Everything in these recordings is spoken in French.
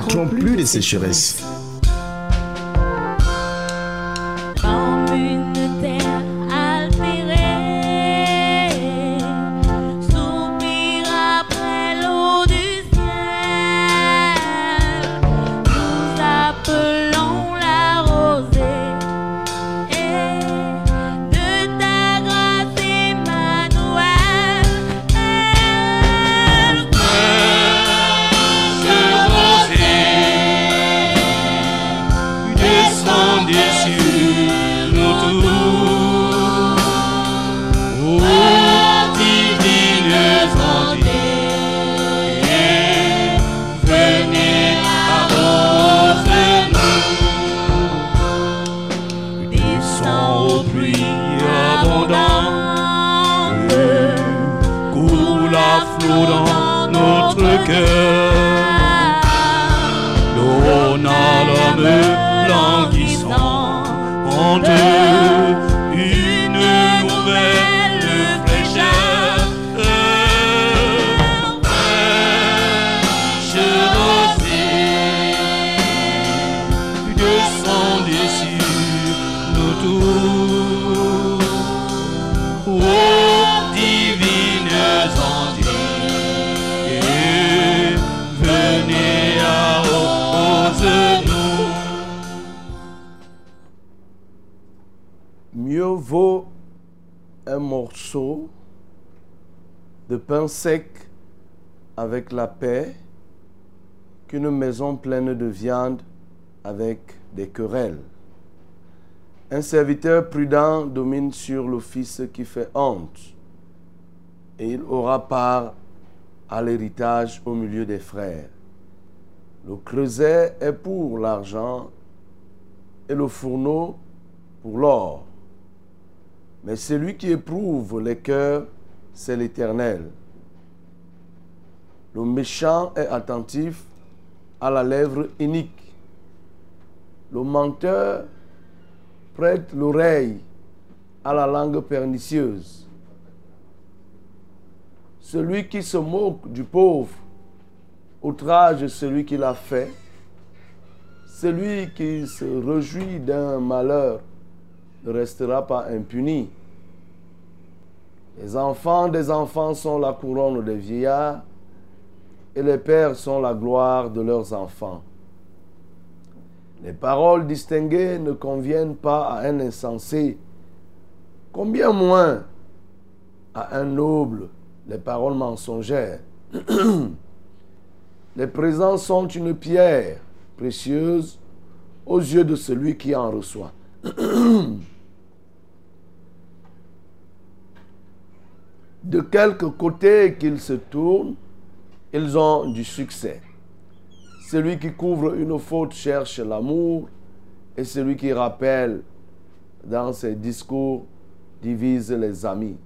connaîtront plus de sécheresse. La paix qu'une maison pleine de viande avec des querelles. Un serviteur prudent domine sur fils qui fait honte, et il aura part à l'héritage au milieu des frères. Le creuset est pour l'argent et le fourneau pour l'or. Mais celui qui éprouve les cœurs c'est l'Éternel. Le méchant est attentif à la lèvre inique. Le menteur prête l'oreille à la langue pernicieuse. Celui qui se moque du pauvre outrage celui qui l'a fait. Celui qui se réjouit d'un malheur ne restera pas impuni. Les enfants des enfants sont la couronne des vieillards, et les pères sont la gloire de leurs enfants. Les paroles distinguées ne conviennent pas à un insensé, combien moins à un noble les paroles mensongères. les présents sont une pierre précieuse aux yeux de celui qui en reçoit. de quelque côté qu'ils se tournent, ils ont du succès. Celui qui couvre une faute cherche l'amour et celui qui rappelle dans ses discours divise les amis.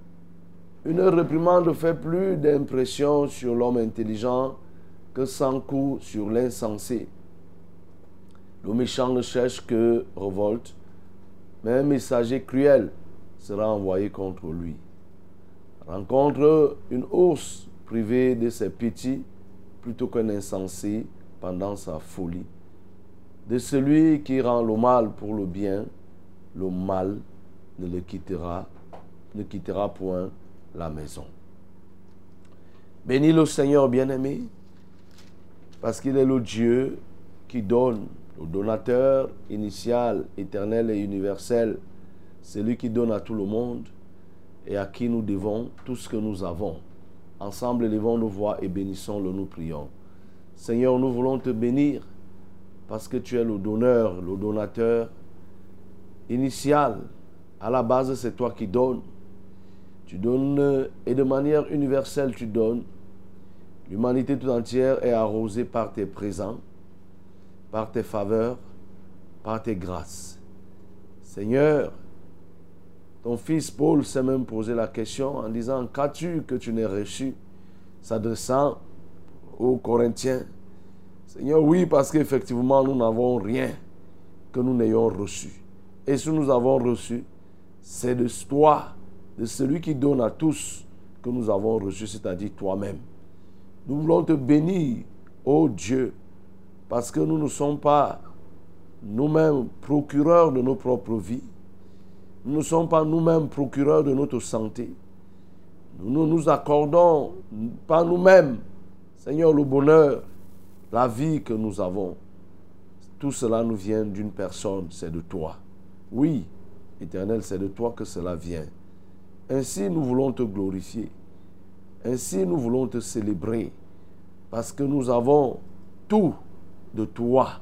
Une réprimande fait plus d'impression sur l'homme intelligent que sans coup sur l'insensé. Le méchant ne cherche que révolte, mais un messager cruel sera envoyé contre lui rencontre une ours privée de ses petits plutôt qu'un insensé pendant sa folie. De celui qui rend le mal pour le bien, le mal ne le quittera, ne quittera point la maison. Bénis le Seigneur bien-aimé, parce qu'il est le Dieu qui donne, le donateur initial, éternel et universel, celui qui donne à tout le monde et à qui nous devons tout ce que nous avons. Ensemble, élevons nos voix et bénissons-le, nous prions. Seigneur, nous voulons te bénir parce que tu es le donneur, le donateur initial. À la base, c'est toi qui donnes. Tu donnes et de manière universelle, tu donnes. L'humanité tout entière est arrosée par tes présents. par tes faveurs, par tes grâces. Seigneur, ton fils Paul s'est même posé la question en disant, qu'as-tu que tu n'aies reçu S'adressant aux Corinthiens? Seigneur, oui, parce qu'effectivement, nous n'avons rien que nous n'ayons reçu. Et ce que nous avons reçu, c'est de toi, de celui qui donne à tous que nous avons reçu, c'est-à-dire toi-même. Nous voulons te bénir, ô Dieu, parce que nous ne sommes pas nous-mêmes procureurs de nos propres vies. Nous ne sommes pas nous-mêmes procureurs de notre santé. Nous ne nous accordons pas nous-mêmes, Seigneur, le bonheur, la vie que nous avons. Tout cela nous vient d'une personne, c'est de toi. Oui, éternel, c'est de toi que cela vient. Ainsi, nous voulons te glorifier. Ainsi, nous voulons te célébrer. Parce que nous avons tout de toi.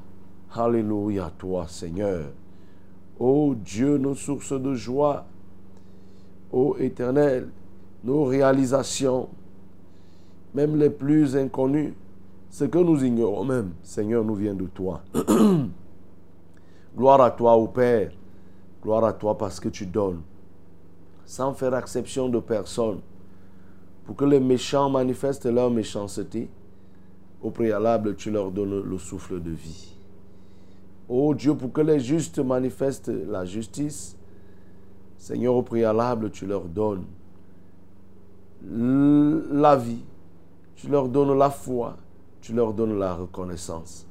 Alléluia, toi, Seigneur. Ô Dieu, nos sources de joie. Ô Éternel, nos réalisations, même les plus inconnues, ce que nous ignorons même, Seigneur, nous vient de toi. Gloire à toi, ô Père. Gloire à toi parce que tu donnes, sans faire exception de personne, pour que les méchants manifestent leur méchanceté. Au préalable, tu leur donnes le souffle de vie. Ô Dieu, pour que les justes manifestent la justice, Seigneur, au préalable, tu leur donnes la vie, tu leur donnes la foi, tu leur donnes la reconnaissance.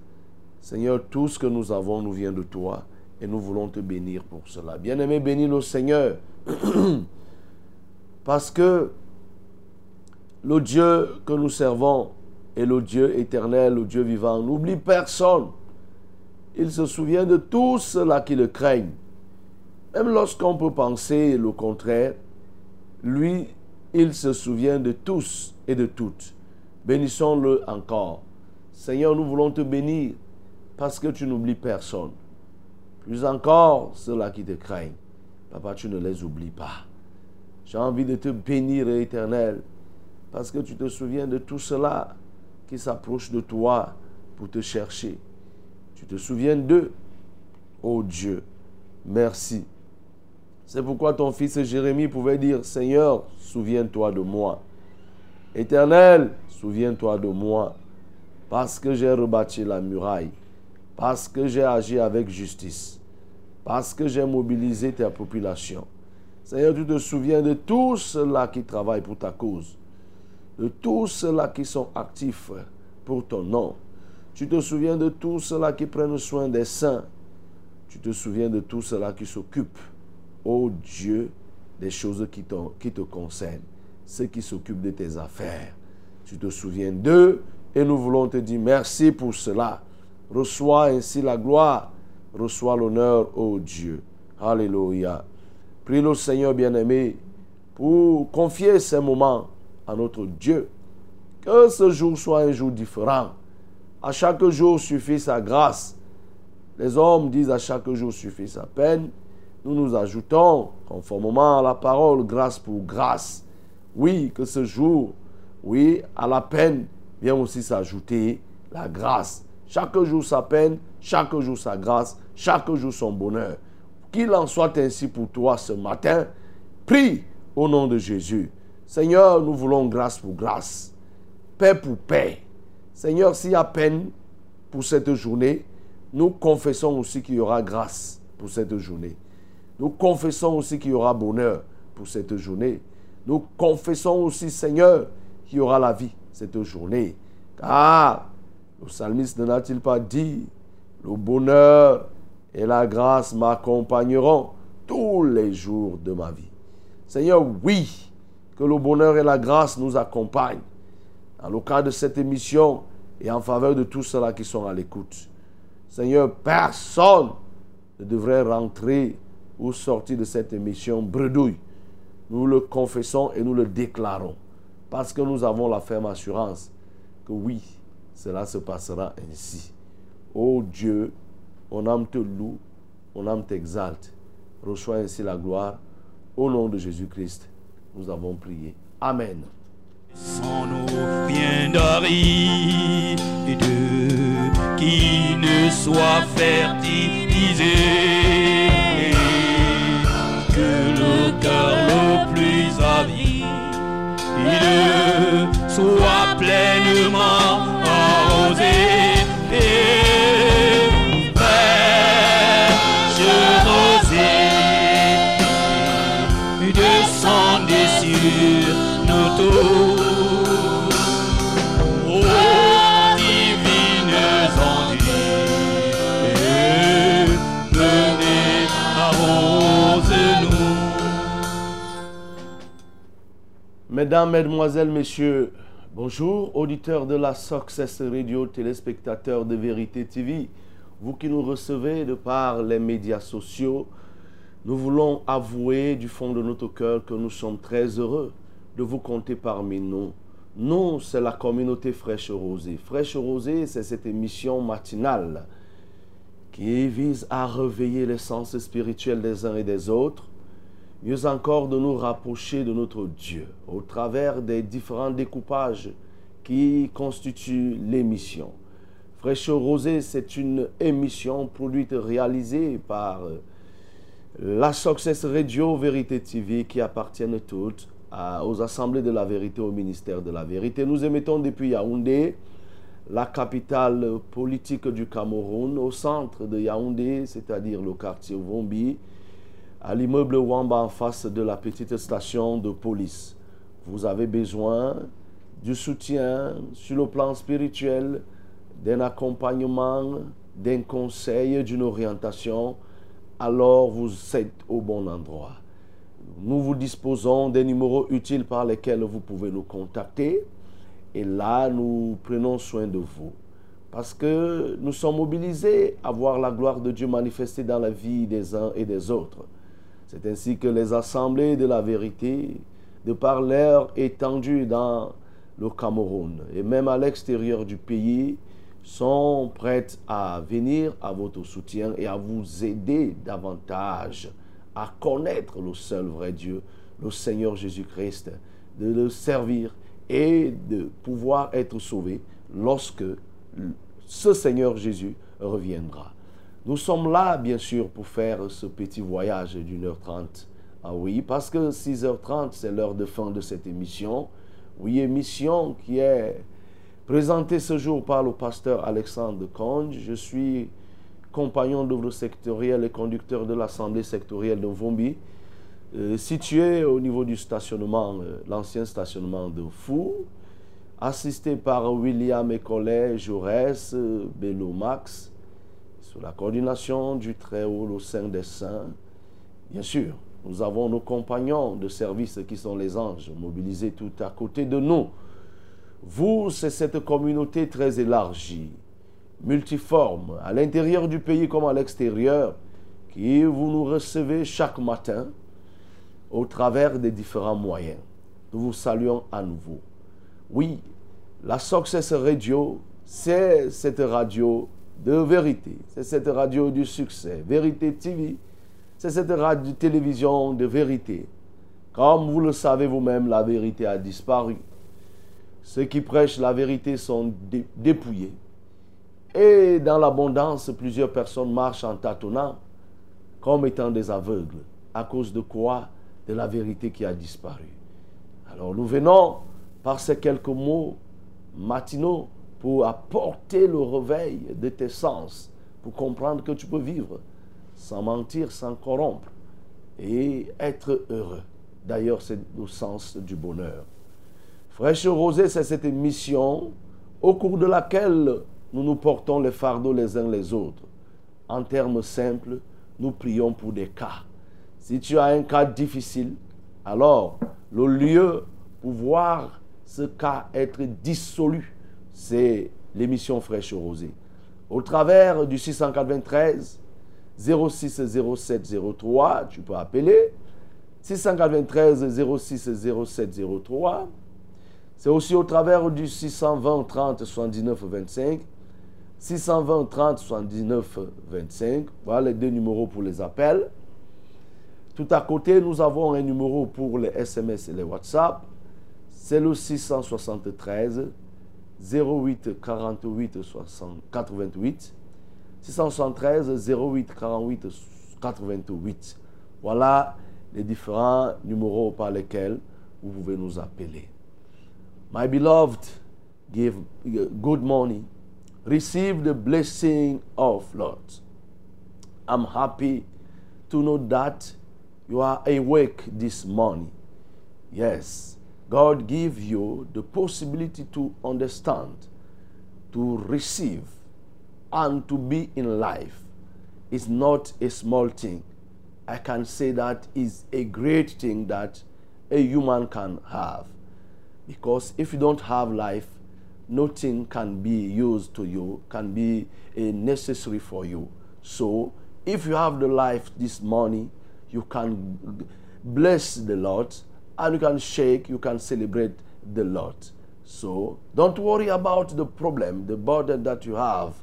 Seigneur, tout ce que nous avons nous vient de toi et nous voulons te bénir pour cela. Bien-aimé, bénis le Seigneur. Parce que le Dieu que nous servons est le Dieu éternel, le Dieu vivant. N'oublie personne. Il se souvient de tous ceux-là qui le craignent. Même lorsqu'on peut penser le contraire, lui, il se souvient de tous et de toutes. Bénissons-le encore. Seigneur, nous voulons te bénir parce que tu n'oublies personne. Plus encore, ceux-là qui te craignent. Papa, tu ne les oublies pas. J'ai envie de te bénir, éternel, parce que tu te souviens de tout cela qui s'approche de toi pour te chercher. Tu te souviens d'eux. Oh Dieu, merci. C'est pourquoi ton fils Jérémie pouvait dire, Seigneur, souviens-toi de moi. Éternel, souviens-toi de moi, parce que j'ai rebâti la muraille parce que j'ai agi avec justice, parce que j'ai mobilisé ta population. Seigneur, tu te souviens de tous ceux-là qui travaillent pour ta cause, de tous ceux-là qui sont actifs pour ton nom. Tu te souviens de tous ceux-là qui prennent soin des saints? Tu te souviens de tous ceux-là qui s'occupent, ô Dieu, des choses qui, te concernent, ceux qui s'occupent de tes affaires. Tu te souviens d'eux et nous voulons te dire merci pour cela. Reçois ainsi la gloire, reçois l'honneur, ô Dieu. Alléluia. Prie le Seigneur bien-aimé pour confier ces moments à notre Dieu. Que ce jour soit un jour différent. À chaque jour suffit sa grâce. Les hommes disent à chaque jour suffit sa peine. Nous nous ajoutons, conformément à la parole, grâce pour grâce. Oui, que ce jour, oui, à la peine vient aussi s'ajouter la grâce. Chaque jour sa peine, chaque jour sa grâce, chaque jour son bonheur. Qu'il en soit ainsi pour toi ce matin. Prie au nom de Jésus. Seigneur, nous voulons grâce pour grâce, paix pour paix. Seigneur, s'il y a peine pour cette journée, nous confessons aussi qu'il y aura grâce pour cette journée. Nous confessons aussi qu'il y aura bonheur pour cette journée. Nous confessons aussi, Seigneur, qu'il y aura la vie cette journée. Car le psalmiste n'a-t-il pas dit, le bonheur et la grâce m'accompagneront tous les jours de ma vie. Seigneur, oui, que le bonheur et la grâce nous accompagnent dans le de cette émission et en faveur de tous ceux-là qui sont à l'écoute. Seigneur, personne ne devrait rentrer ou sortir de cette émission bredouille. Nous le confessons et nous le déclarons parce que nous avons la ferme assurance que oui, cela se passera ainsi. Ô oh Dieu, on âme te loue, on âme t'exalte. Reçois ainsi la gloire. Au nom de Jésus-Christ, nous avons prié. Amen. Sans nos bien qui ne soit fertilisé. Que le cœur le plus avide soit pleinement Mesdames, Mesdemoiselles, Messieurs, bonjour, auditeurs de la Success Radio, téléspectateurs de Vérité TV. Vous qui nous recevez de par les médias sociaux, nous voulons avouer du fond de notre cœur que nous sommes très heureux de vous compter parmi nous. Nous, c'est la communauté Fraîche Rosée. Fraîche Rosée, c'est cette émission matinale qui vise à réveiller les sens spirituels des uns et des autres, mieux encore de nous rapprocher de notre Dieu au travers des différents découpages qui constituent l'émission. Fraîche Rosée, c'est une émission produite, réalisée par euh, la Success Radio Vérité TV qui appartiennent toutes aux assemblées de la vérité, au ministère de la vérité. Nous émettons depuis Yaoundé, la capitale politique du Cameroun, au centre de Yaoundé, c'est-à-dire le quartier Vombi, à l'immeuble Wamba en face de la petite station de police. Vous avez besoin du soutien sur le plan spirituel, d'un accompagnement, d'un conseil, d'une orientation, alors vous êtes au bon endroit. Nous vous disposons des numéros utiles par lesquels vous pouvez nous contacter. Et là, nous prenons soin de vous. Parce que nous sommes mobilisés à voir la gloire de Dieu manifestée dans la vie des uns et des autres. C'est ainsi que les assemblées de la vérité, de par leur étendue dans le Cameroun et même à l'extérieur du pays, sont prêtes à venir à votre soutien et à vous aider davantage à connaître le seul vrai Dieu, le Seigneur Jésus-Christ, de le servir et de pouvoir être sauvé lorsque ce Seigneur Jésus reviendra. Nous sommes là, bien sûr, pour faire ce petit voyage d'une heure trente. Ah oui, parce que 6h30, c'est l'heure de fin de cette émission. Oui, émission qui est présentée ce jour par le pasteur Alexandre Conge. Je suis compagnon d'œuvre sectorielle et conducteur de l'Assemblée sectorielle de Vombi, euh, situé au niveau du stationnement, euh, l'ancien stationnement de Fou, assisté par William Ecollet, Jaurès, euh, Bello Max, sous la coordination du Très-Haut, le Saint des Saints. Bien sûr, nous avons nos compagnons de service qui sont les anges, mobilisés tout à côté de nous. Vous, c'est cette communauté très élargie, multiforme, à l'intérieur du pays comme à l'extérieur, qui vous nous recevez chaque matin au travers des différents moyens. Nous vous saluons à nouveau. Oui, la Success Radio, c'est cette radio de vérité, c'est cette radio du succès, Vérité TV, c'est cette radio télévision de vérité. Comme vous le savez vous-même, la vérité a disparu. Ceux qui prêchent la vérité sont dé- dépouillés. Et dans l'abondance, plusieurs personnes marchent en tâtonnant comme étant des aveugles. À cause de quoi? De la vérité qui a disparu. Alors nous venons par ces quelques mots matinaux pour apporter le réveil de tes sens, pour comprendre que tu peux vivre sans mentir, sans corrompre et être heureux. D'ailleurs, c'est le sens du bonheur. Fraîche Rosée, c'est cette mission au cours de laquelle nous nous portons les fardeaux les uns les autres. En termes simples, nous prions pour des cas. Si tu as un cas difficile, alors le lieu pour voir ce cas être dissolu, c'est l'émission Fraîche Rosée. Au travers du 693 06 07 03, tu peux appeler 693 06 07 03. C'est aussi au travers du 620 30 79 25. 620 30 79 25. Voilà les deux numéros pour les appels. Tout à côté, nous avons un numéro pour les SMS et les WhatsApp. C'est le 673 08 48 60 88. 673 08 48 88. Voilà les différents numéros par lesquels vous pouvez nous appeler. My beloved, give good morning. Receive the blessing of Lord. I'm happy to know that you are awake this morning. Yes, God give you the possibility to understand, to receive, and to be in life. It's not a small thing. I can say that is a great thing that a human can have. Because if you don't have life, nothing can be used to you, can be uh, necessary for you. So, if you have the life this morning, you can bless the Lord and you can shake, you can celebrate the Lord. So, don't worry about the problem, the burden that you have.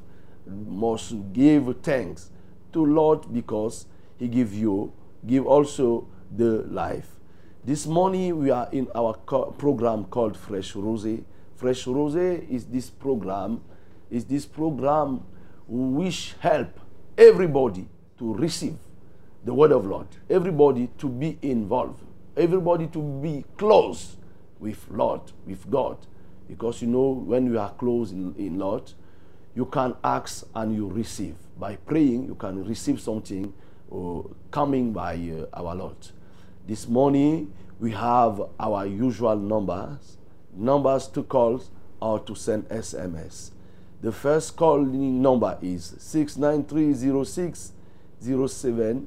Must give thanks to Lord because He give you, give also the life. This morning we are in our program called Fresh Rose. Fresh Rose is this program, is this program which help everybody to receive the word of Lord, everybody to be involved, everybody to be close with Lord, with God. Because you know, when you are close in, in Lord, you can ask and you receive. By praying, you can receive something uh, coming by uh, our Lord. This morning, we have our usual numbers, numbers to call or to send SMS. The first calling number is 6930607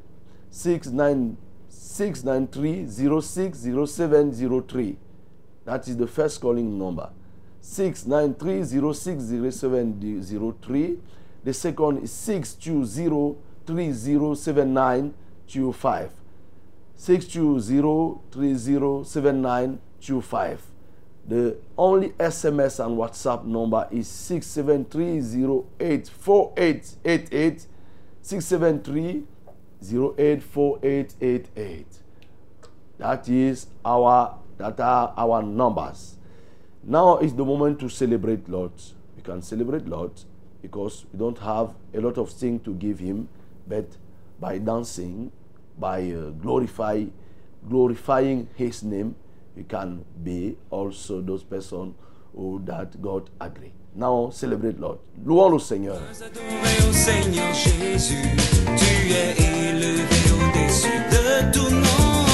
693060703. That is the first calling number. 693060703. The second is 620307925. 620307925. The only SMS and WhatsApp number is 673084888 673084888. That is our that are our numbers. Now is the moment to celebrate Lord. We can celebrate Lord because we don't have a lot of things to give him, but by dancing, by uh, glorify, glorifying his name, we can be also those persons who that God agree. Now, celebrate Lord. Louons le Seigneur. Adoré au Seigneur Jésus, tu es élevé au-dessus de tout nom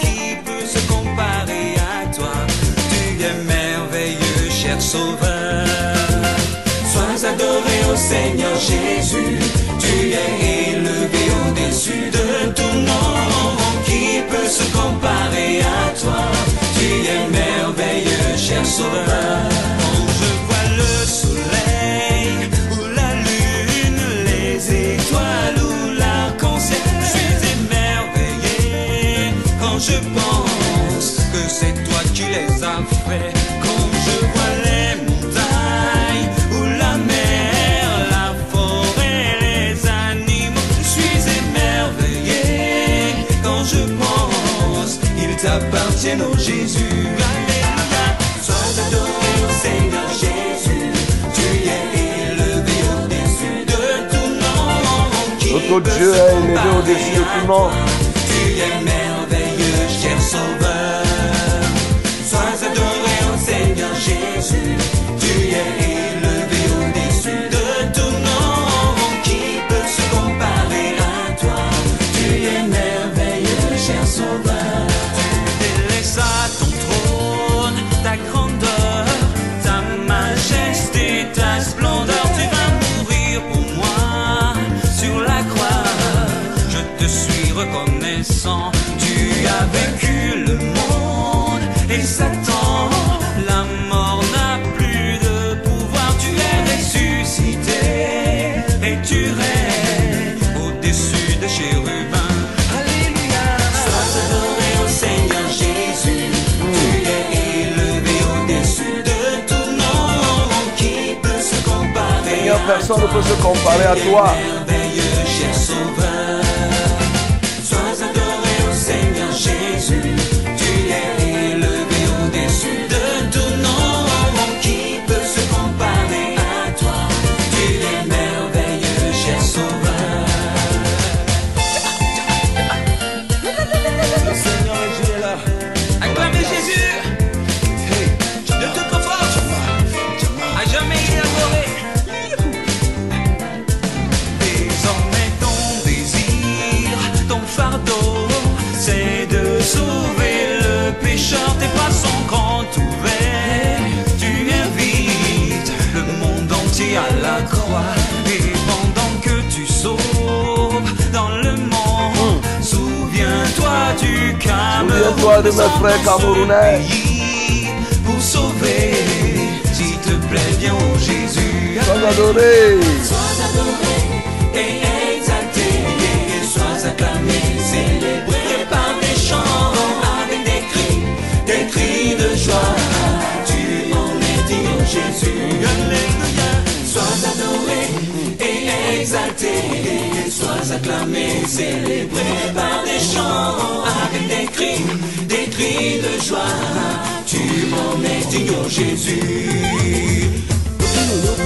qui peut se comparer à toi. Tu es merveilleux, cher Sauveur. Sois adoré au Seigneur Jésus, tu es élevé au-dessus de tout nom qui peut se comparer à toi. Tu es merveilleux, cher Sauveur. Je pense que c'est toi qui les as faits. Quand je vois les montagnes ou la mer, la forêt, les animaux, je suis émerveillé quand je pense qu'ils t'appartiennent au Jésus. Alléluia, sois adoré au Seigneur Jésus, tu es élevé au-dessus de tout nom. Notre Dieu est élevé au-dessus de tout nom. Personne ne toi? peut se comparer à Tu es toi. De mes frères camerounais. Pour sauver, s'il te plaît, viens au Jésus. Sois adoré. Sois adoré et exalté, sois acclamé, célébré par des chants, avec des cris, des cris de joie. Tu en es digne, oh Jésus. Sois acclamé, célébré par des chants, avec des cris, des cris de joie. Tu en es digne, oh Jésus. Alors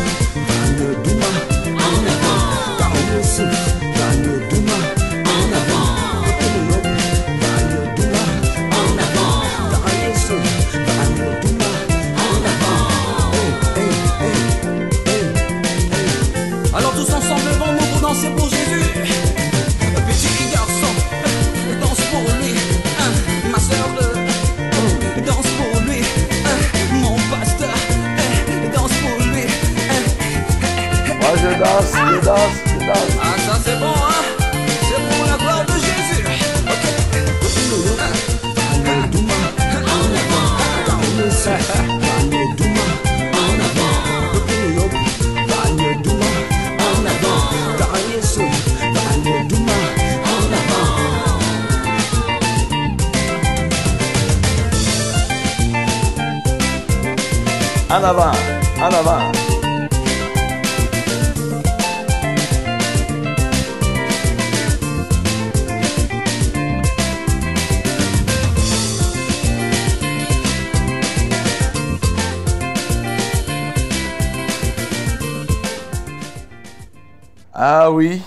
Ah oui,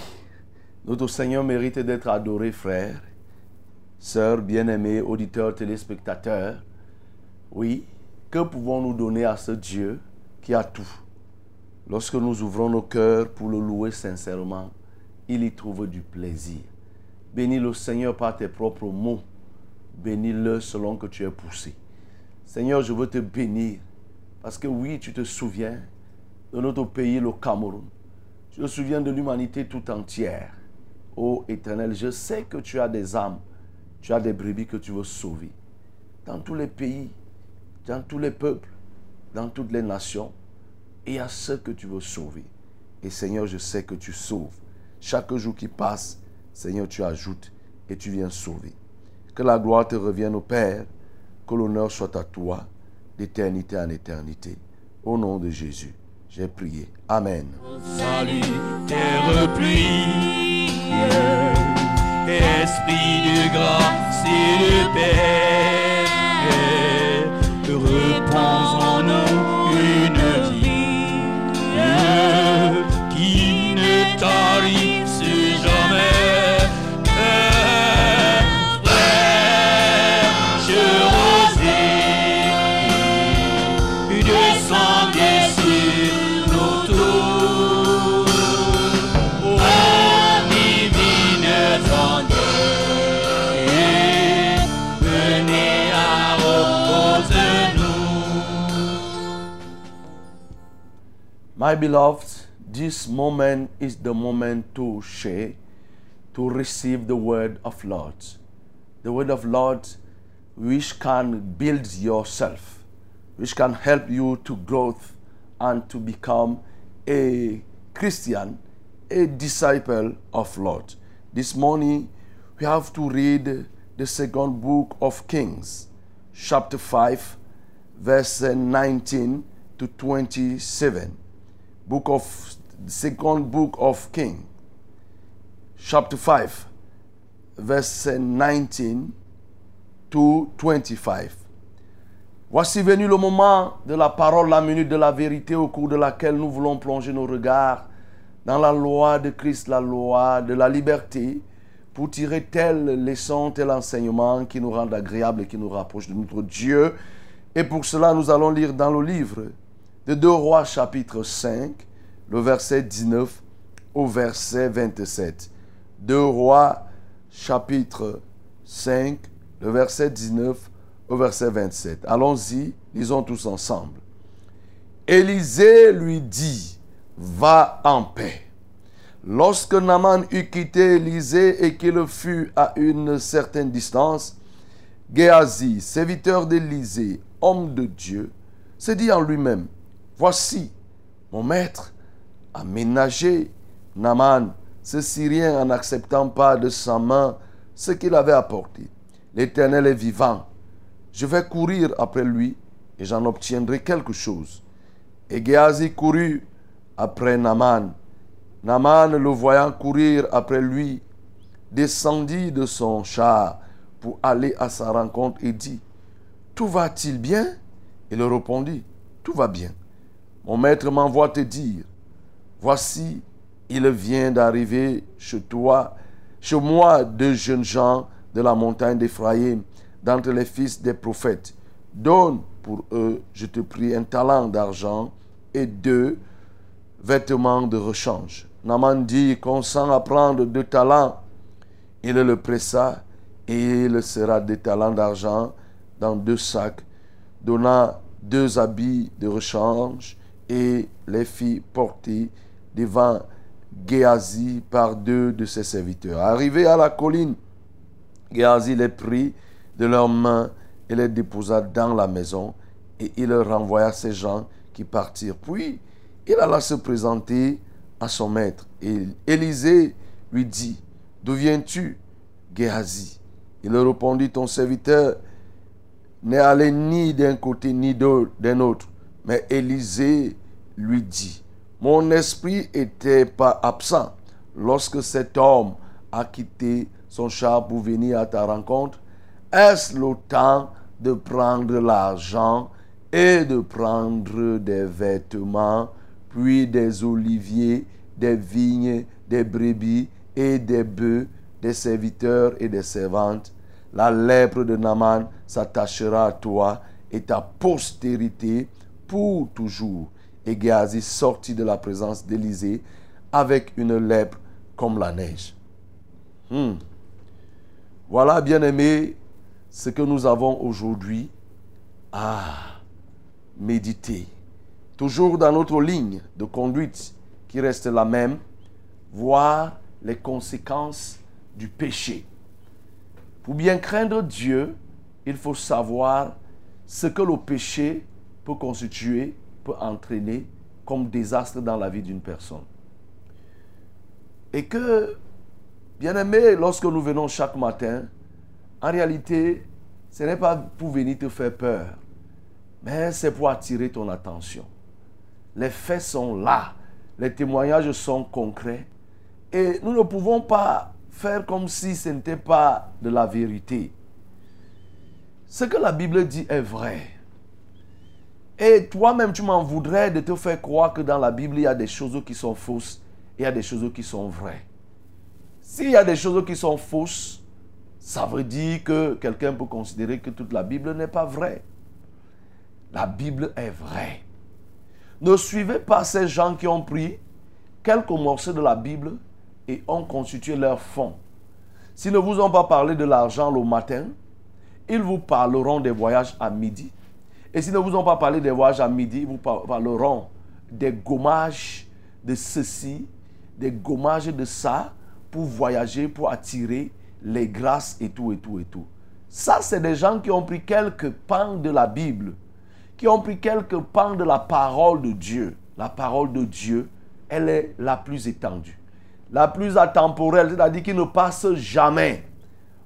notre Seigneur mérite d'être adoré, frères, sœurs, bien-aimés, auditeurs, téléspectateurs. Oui, que pouvons-nous donner à ce Dieu qui a tout? Lorsque nous ouvrons nos cœurs pour le louer sincèrement, il y trouve du plaisir. Bénis le Seigneur par tes propres mots. Bénis-le selon que tu es poussé. Seigneur, je veux te bénir parce que oui, tu te souviens de notre pays, le Cameroun. Tu te souviens de l'humanité tout entière. Ô Éternel, je sais que tu as des âmes, tu as des brebis que tu veux sauver. Dans tous les pays, dans tous les peuples, dans toutes les nations, y a ceux que tu veux sauver. Et Seigneur, je sais que tu sauves. Chaque jour qui passe, Seigneur, tu ajoutes et tu viens sauver. Que la gloire te revienne au Père, que l'honneur soit à toi d'éternité en éternité. Au nom de Jésus, j'ai prié. Amen. Salut, terre pluie, esprit de grâce et de paix, repose My beloved, this moment is the moment to share, to receive the word of Lord. The word of Lord which can build yourself, which can help you to growth and to become a Christian, a disciple of Lord. This morning we have to read the second book of Kings, chapter 5, verse 19 to 27 book of second book of king chapter 5 verse 19 to 25 voici venu le moment de la parole la minute de la vérité au cours de laquelle nous voulons plonger nos regards dans la loi de Christ la loi de la liberté pour tirer telle leçon tel enseignement qui nous rende agréable et qui nous rapproche de notre Dieu. Et pour cela nous allons lire dans le livre de 2 Rois chapitre 5, le verset 19 au verset 27. 2 Rois chapitre 5, le verset 19 au verset 27. Allons-y, lisons tous ensemble. Élisée lui dit, va en paix. Lorsque Naaman eut quitté Élysée et qu'il fut à une certaine distance, Géasi, serviteur d'Élysée, homme de Dieu, se dit en lui-même, Voici, mon maître a ménagé Naaman, ce Syrien, en n'acceptant pas de sa main ce qu'il avait apporté. L'Éternel est vivant. Je vais courir après lui et j'en obtiendrai quelque chose. Et Géasi courut après Naaman. Naaman, le voyant courir après lui, descendit de son char pour aller à sa rencontre et dit, Tout va-t-il bien? Il répondit, Tout va bien. Mon maître m'envoie te dire, Voici, il vient d'arriver chez toi, chez moi, deux jeunes gens de la montagne d'Éphraïm, d'entre les fils des prophètes. Donne pour eux, je te prie, un talent d'argent et deux vêtements de rechange. Naman dit, consent à prendre deux talents. Il le pressa et il sera des talents d'argent dans deux sacs, donna deux habits de rechange et les fit porter devant Géasi par deux de ses serviteurs. Arrivé à la colline, Géasi les prit de leurs mains et les déposa dans la maison et il renvoya ses gens qui partirent. Puis il alla se présenter à son maître. Et Élisée lui dit, D'où viens-tu, Géasi Il répondit, Ton serviteur n'est allé ni d'un côté ni d'un autre. Mais Élisée lui dit, Mon esprit était pas absent lorsque cet homme a quitté son char pour venir à ta rencontre. Est-ce le temps de prendre l'argent et de prendre des vêtements, puis des oliviers, des vignes, des brebis et des bœufs, des serviteurs et des servantes? La lèpre de Naaman s'attachera à toi et ta postérité pour toujours. Et Géasi sortit de la présence d'Élysée avec une lèpre comme la neige. Hmm. Voilà, bien aimé, ce que nous avons aujourd'hui à méditer. Toujours dans notre ligne de conduite qui reste la même, voir les conséquences du péché. Pour bien craindre Dieu, il faut savoir ce que le péché peut constituer, peut entraîner comme désastre dans la vie d'une personne. Et que, bien aimé, lorsque nous venons chaque matin, en réalité, ce n'est pas pour venir te faire peur, mais c'est pour attirer ton attention. Les faits sont là, les témoignages sont concrets, et nous ne pouvons pas faire comme si ce n'était pas de la vérité. Ce que la Bible dit est vrai. Et toi-même, tu m'en voudrais de te faire croire que dans la Bible, il y a des choses qui sont fausses et il y a des choses qui sont vraies. S'il y a des choses qui sont fausses, ça veut dire que quelqu'un peut considérer que toute la Bible n'est pas vraie. La Bible est vraie. Ne suivez pas ces gens qui ont pris quelques morceaux de la Bible et ont constitué leur fond. S'ils ne vous ont pas parlé de l'argent le matin, ils vous parleront des voyages à midi. Et s'ils ne vous ont pas parlé des voyages à midi, ils vous parleront des gommages de ceci, des gommages de ça, pour voyager, pour attirer les grâces et tout, et tout, et tout. Ça, c'est des gens qui ont pris quelques pans de la Bible, qui ont pris quelques pans de la parole de Dieu. La parole de Dieu, elle est la plus étendue, la plus atemporelle, c'est-à-dire qui ne passe jamais.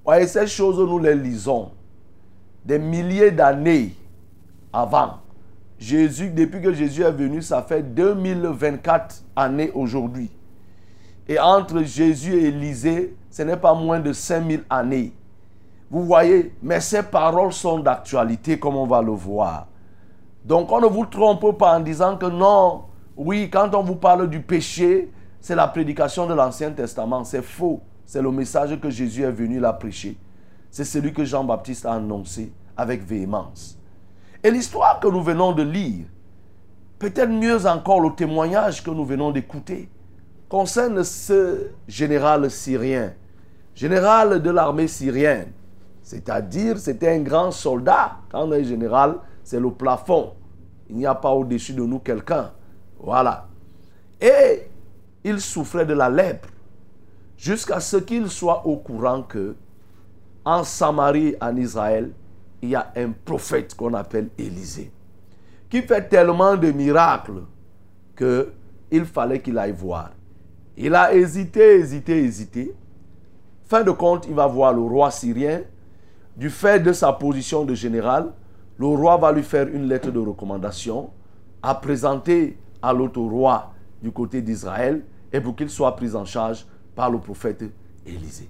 Voyez, ces choses, nous les lisons des milliers d'années avant. Jésus, depuis que Jésus est venu, ça fait 2024 années aujourd'hui. Et entre Jésus et Élisée, ce n'est pas moins de 5000 années. Vous voyez, mais ces paroles sont d'actualité comme on va le voir. Donc on ne vous trompe pas en disant que non, oui, quand on vous parle du péché, c'est la prédication de l'Ancien Testament. C'est faux. C'est le message que Jésus est venu la prêcher. C'est celui que Jean-Baptiste a annoncé avec véhémence. Et l'histoire que nous venons de lire, peut-être mieux encore le témoignage que nous venons d'écouter, concerne ce général syrien général de l'armée syrienne. C'est-à-dire, c'était un grand soldat. Quand on est général, c'est le plafond. Il n'y a pas au-dessus de nous quelqu'un. Voilà. Et il souffrait de la lèpre jusqu'à ce qu'il soit au courant que en Samarie, en Israël, il y a un prophète qu'on appelle Élisée, qui fait tellement de miracles que il fallait qu'il aille voir. Il a hésité, hésité, hésité. Fin de compte, il va voir le roi syrien. Du fait de sa position de général, le roi va lui faire une lettre de recommandation à présenter à l'autre roi du côté d'Israël et pour qu'il soit pris en charge par le prophète Élisée.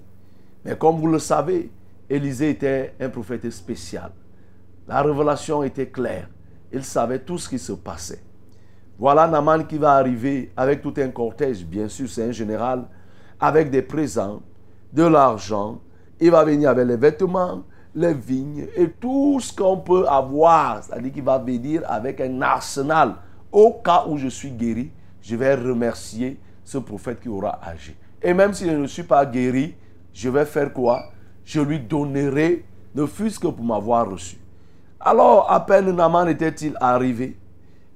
Mais comme vous le savez, Élisée était un prophète spécial. La révélation était claire. Il savait tout ce qui se passait. Voilà Naman qui va arriver avec tout un cortège, bien sûr, c'est un général, avec des présents, de l'argent. Il va venir avec les vêtements, les vignes et tout ce qu'on peut avoir. C'est-à-dire qu'il va venir avec un arsenal. Au cas où je suis guéri, je vais remercier ce prophète qui aura agi. Et même si je ne suis pas guéri, je vais faire quoi? Je lui donnerai, ne fût-ce que pour m'avoir reçu. Alors, à peine Naman était-il arrivé,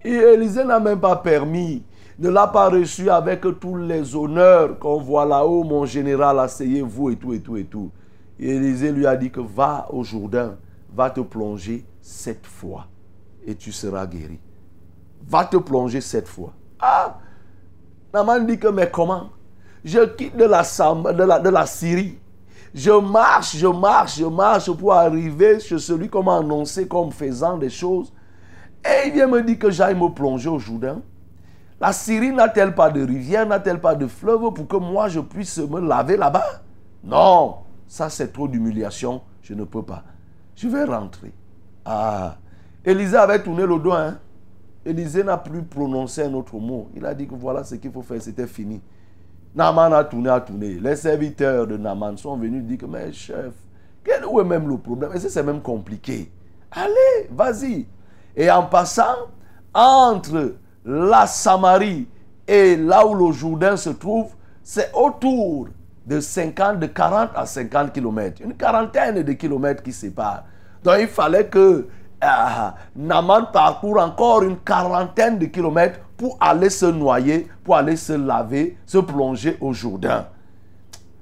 et Élisée n'a même pas permis, ne l'a pas reçu avec tous les honneurs qu'on voit là-haut, mon général, asseyez-vous et tout, et tout, et tout. Et Élisée lui a dit que va au Jourdain, va te plonger cette fois, et tu seras guéri. Va te plonger cette fois. Ah Naman dit que, mais comment? Je quitte de la Syrie. Je marche, je marche, je marche pour arriver chez celui qu'on m'a annoncé comme faisant des choses. Et il vient me dire que j'aille me plonger au Jourdain. La Syrie n'a-t-elle pas de rivière, n'a-t-elle pas de fleuve pour que moi je puisse me laver là-bas? Non, ça c'est trop d'humiliation, je ne peux pas. Je vais rentrer. Ah, Élisée avait tourné le dos. Hein? Élisée n'a plus prononcé un autre mot. Il a dit que voilà ce qu'il faut faire, c'était fini. Naman a tourné, a tourné. Les serviteurs de Naman sont venus dire que, mais chef, quel, où est même le problème? Et c'est même compliqué? Allez, vas-y. Et en passant entre la Samarie et là où le Jourdain se trouve, c'est autour de 50, de 40 à 50 kilomètres. Une quarantaine de kilomètres qui séparent. Donc il fallait que euh, Naman parcourt encore une quarantaine de kilomètres pour aller se noyer, pour aller se laver, se plonger au Jourdain.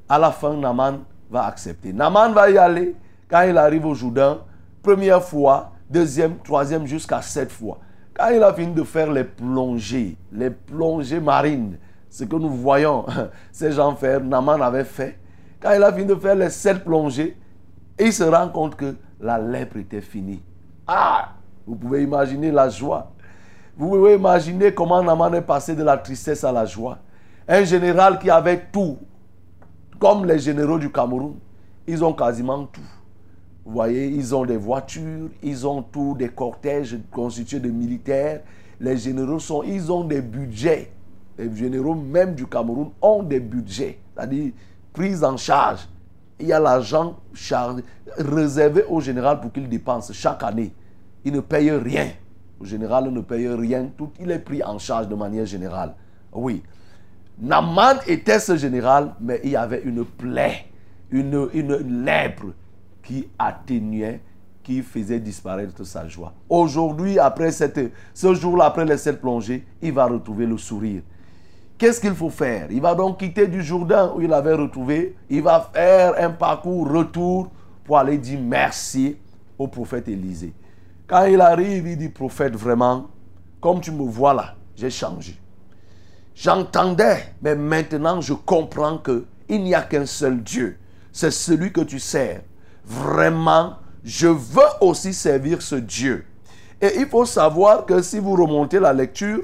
À la fin, Naman va accepter. Naman va y aller quand il arrive au Jourdain, première fois, deuxième, troisième, jusqu'à sept fois. Quand il a fini de faire les plongées, les plongées marines, ce que nous voyons ces gens faire, Naman avait fait. Quand il a fini de faire les sept plongées, il se rend compte que la lèpre était finie. Ah, vous pouvez imaginer la joie. Vous pouvez imaginer comment Naman est passé de la tristesse à la joie. Un général qui avait tout, comme les généraux du Cameroun, ils ont quasiment tout. Vous voyez, ils ont des voitures, ils ont tout, des cortèges constitués de militaires. Les généraux sont, ils ont des budgets. Les généraux même du Cameroun ont des budgets, c'est-à-dire pris en charge. Il y a l'argent réservé au général pour qu'il dépense chaque année. Il ne paye rien. Général ne paye rien, il est pris en charge de manière générale. Oui. Naman était ce général, mais il y avait une plaie, une, une lèpre qui atténuait, qui faisait disparaître sa joie. Aujourd'hui, après cette, ce jour-là, après les sept plongées, il va retrouver le sourire. Qu'est-ce qu'il faut faire? Il va donc quitter du Jourdain où il avait retrouvé. Il va faire un parcours retour pour aller dire merci au prophète Élisée. Quand il arrive, il dit, prophète, vraiment, comme tu me vois là, j'ai changé. J'entendais, mais maintenant je comprends que il n'y a qu'un seul Dieu. C'est celui que tu sers. Vraiment, je veux aussi servir ce Dieu. Et il faut savoir que si vous remontez la lecture,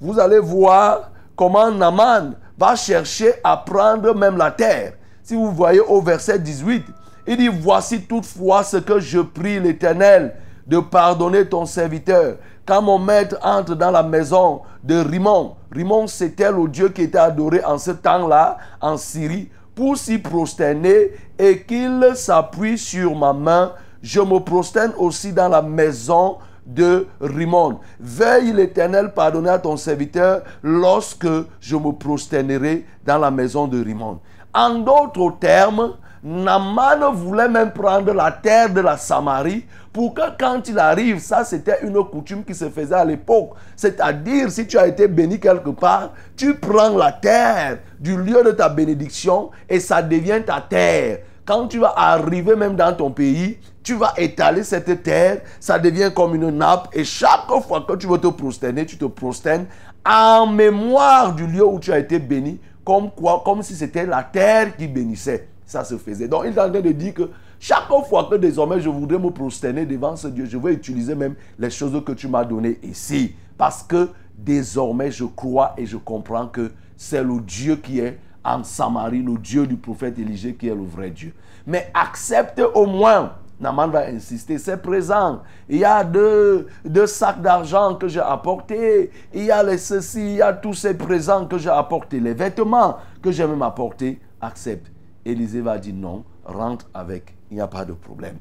vous allez voir comment Naman va chercher à prendre même la terre. Si vous voyez au verset 18, il dit, voici toutefois ce que je prie l'Éternel de pardonner ton serviteur. Quand mon maître entre dans la maison de Rimon, Rimon c'était le Dieu qui était adoré en ce temps-là en Syrie, pour s'y prosterner et qu'il s'appuie sur ma main, je me prosterne aussi dans la maison de Rimon. Veille l'Éternel pardonner à ton serviteur lorsque je me prosternerai dans la maison de Rimon. En d'autres termes, Naman voulait même prendre la terre de la Samarie pour que quand il arrive, ça c'était une coutume qui se faisait à l'époque. C'est-à-dire, si tu as été béni quelque part, tu prends la terre du lieu de ta bénédiction et ça devient ta terre. Quand tu vas arriver même dans ton pays, tu vas étaler cette terre, ça devient comme une nappe et chaque fois que tu veux te prosterner, tu te prosternes en mémoire du lieu où tu as été béni, comme quoi, comme si c'était la terre qui bénissait ça se faisait. Donc il est en train de dire que chaque fois que désormais je voudrais me prosterner devant ce Dieu, je vais utiliser même les choses que tu m'as données ici. Parce que désormais je crois et je comprends que c'est le Dieu qui est en Samarie, le Dieu du prophète Élisée qui est le vrai Dieu. Mais accepte au moins Naman va insister, c'est présent. Il y a deux, deux sacs d'argent que j'ai apportés. Il y a ceci, il y a tous ces présents que j'ai apportés. Les vêtements que j'ai même apportés, accepte. Élisée va dire non, rentre avec, il n'y a pas de problème.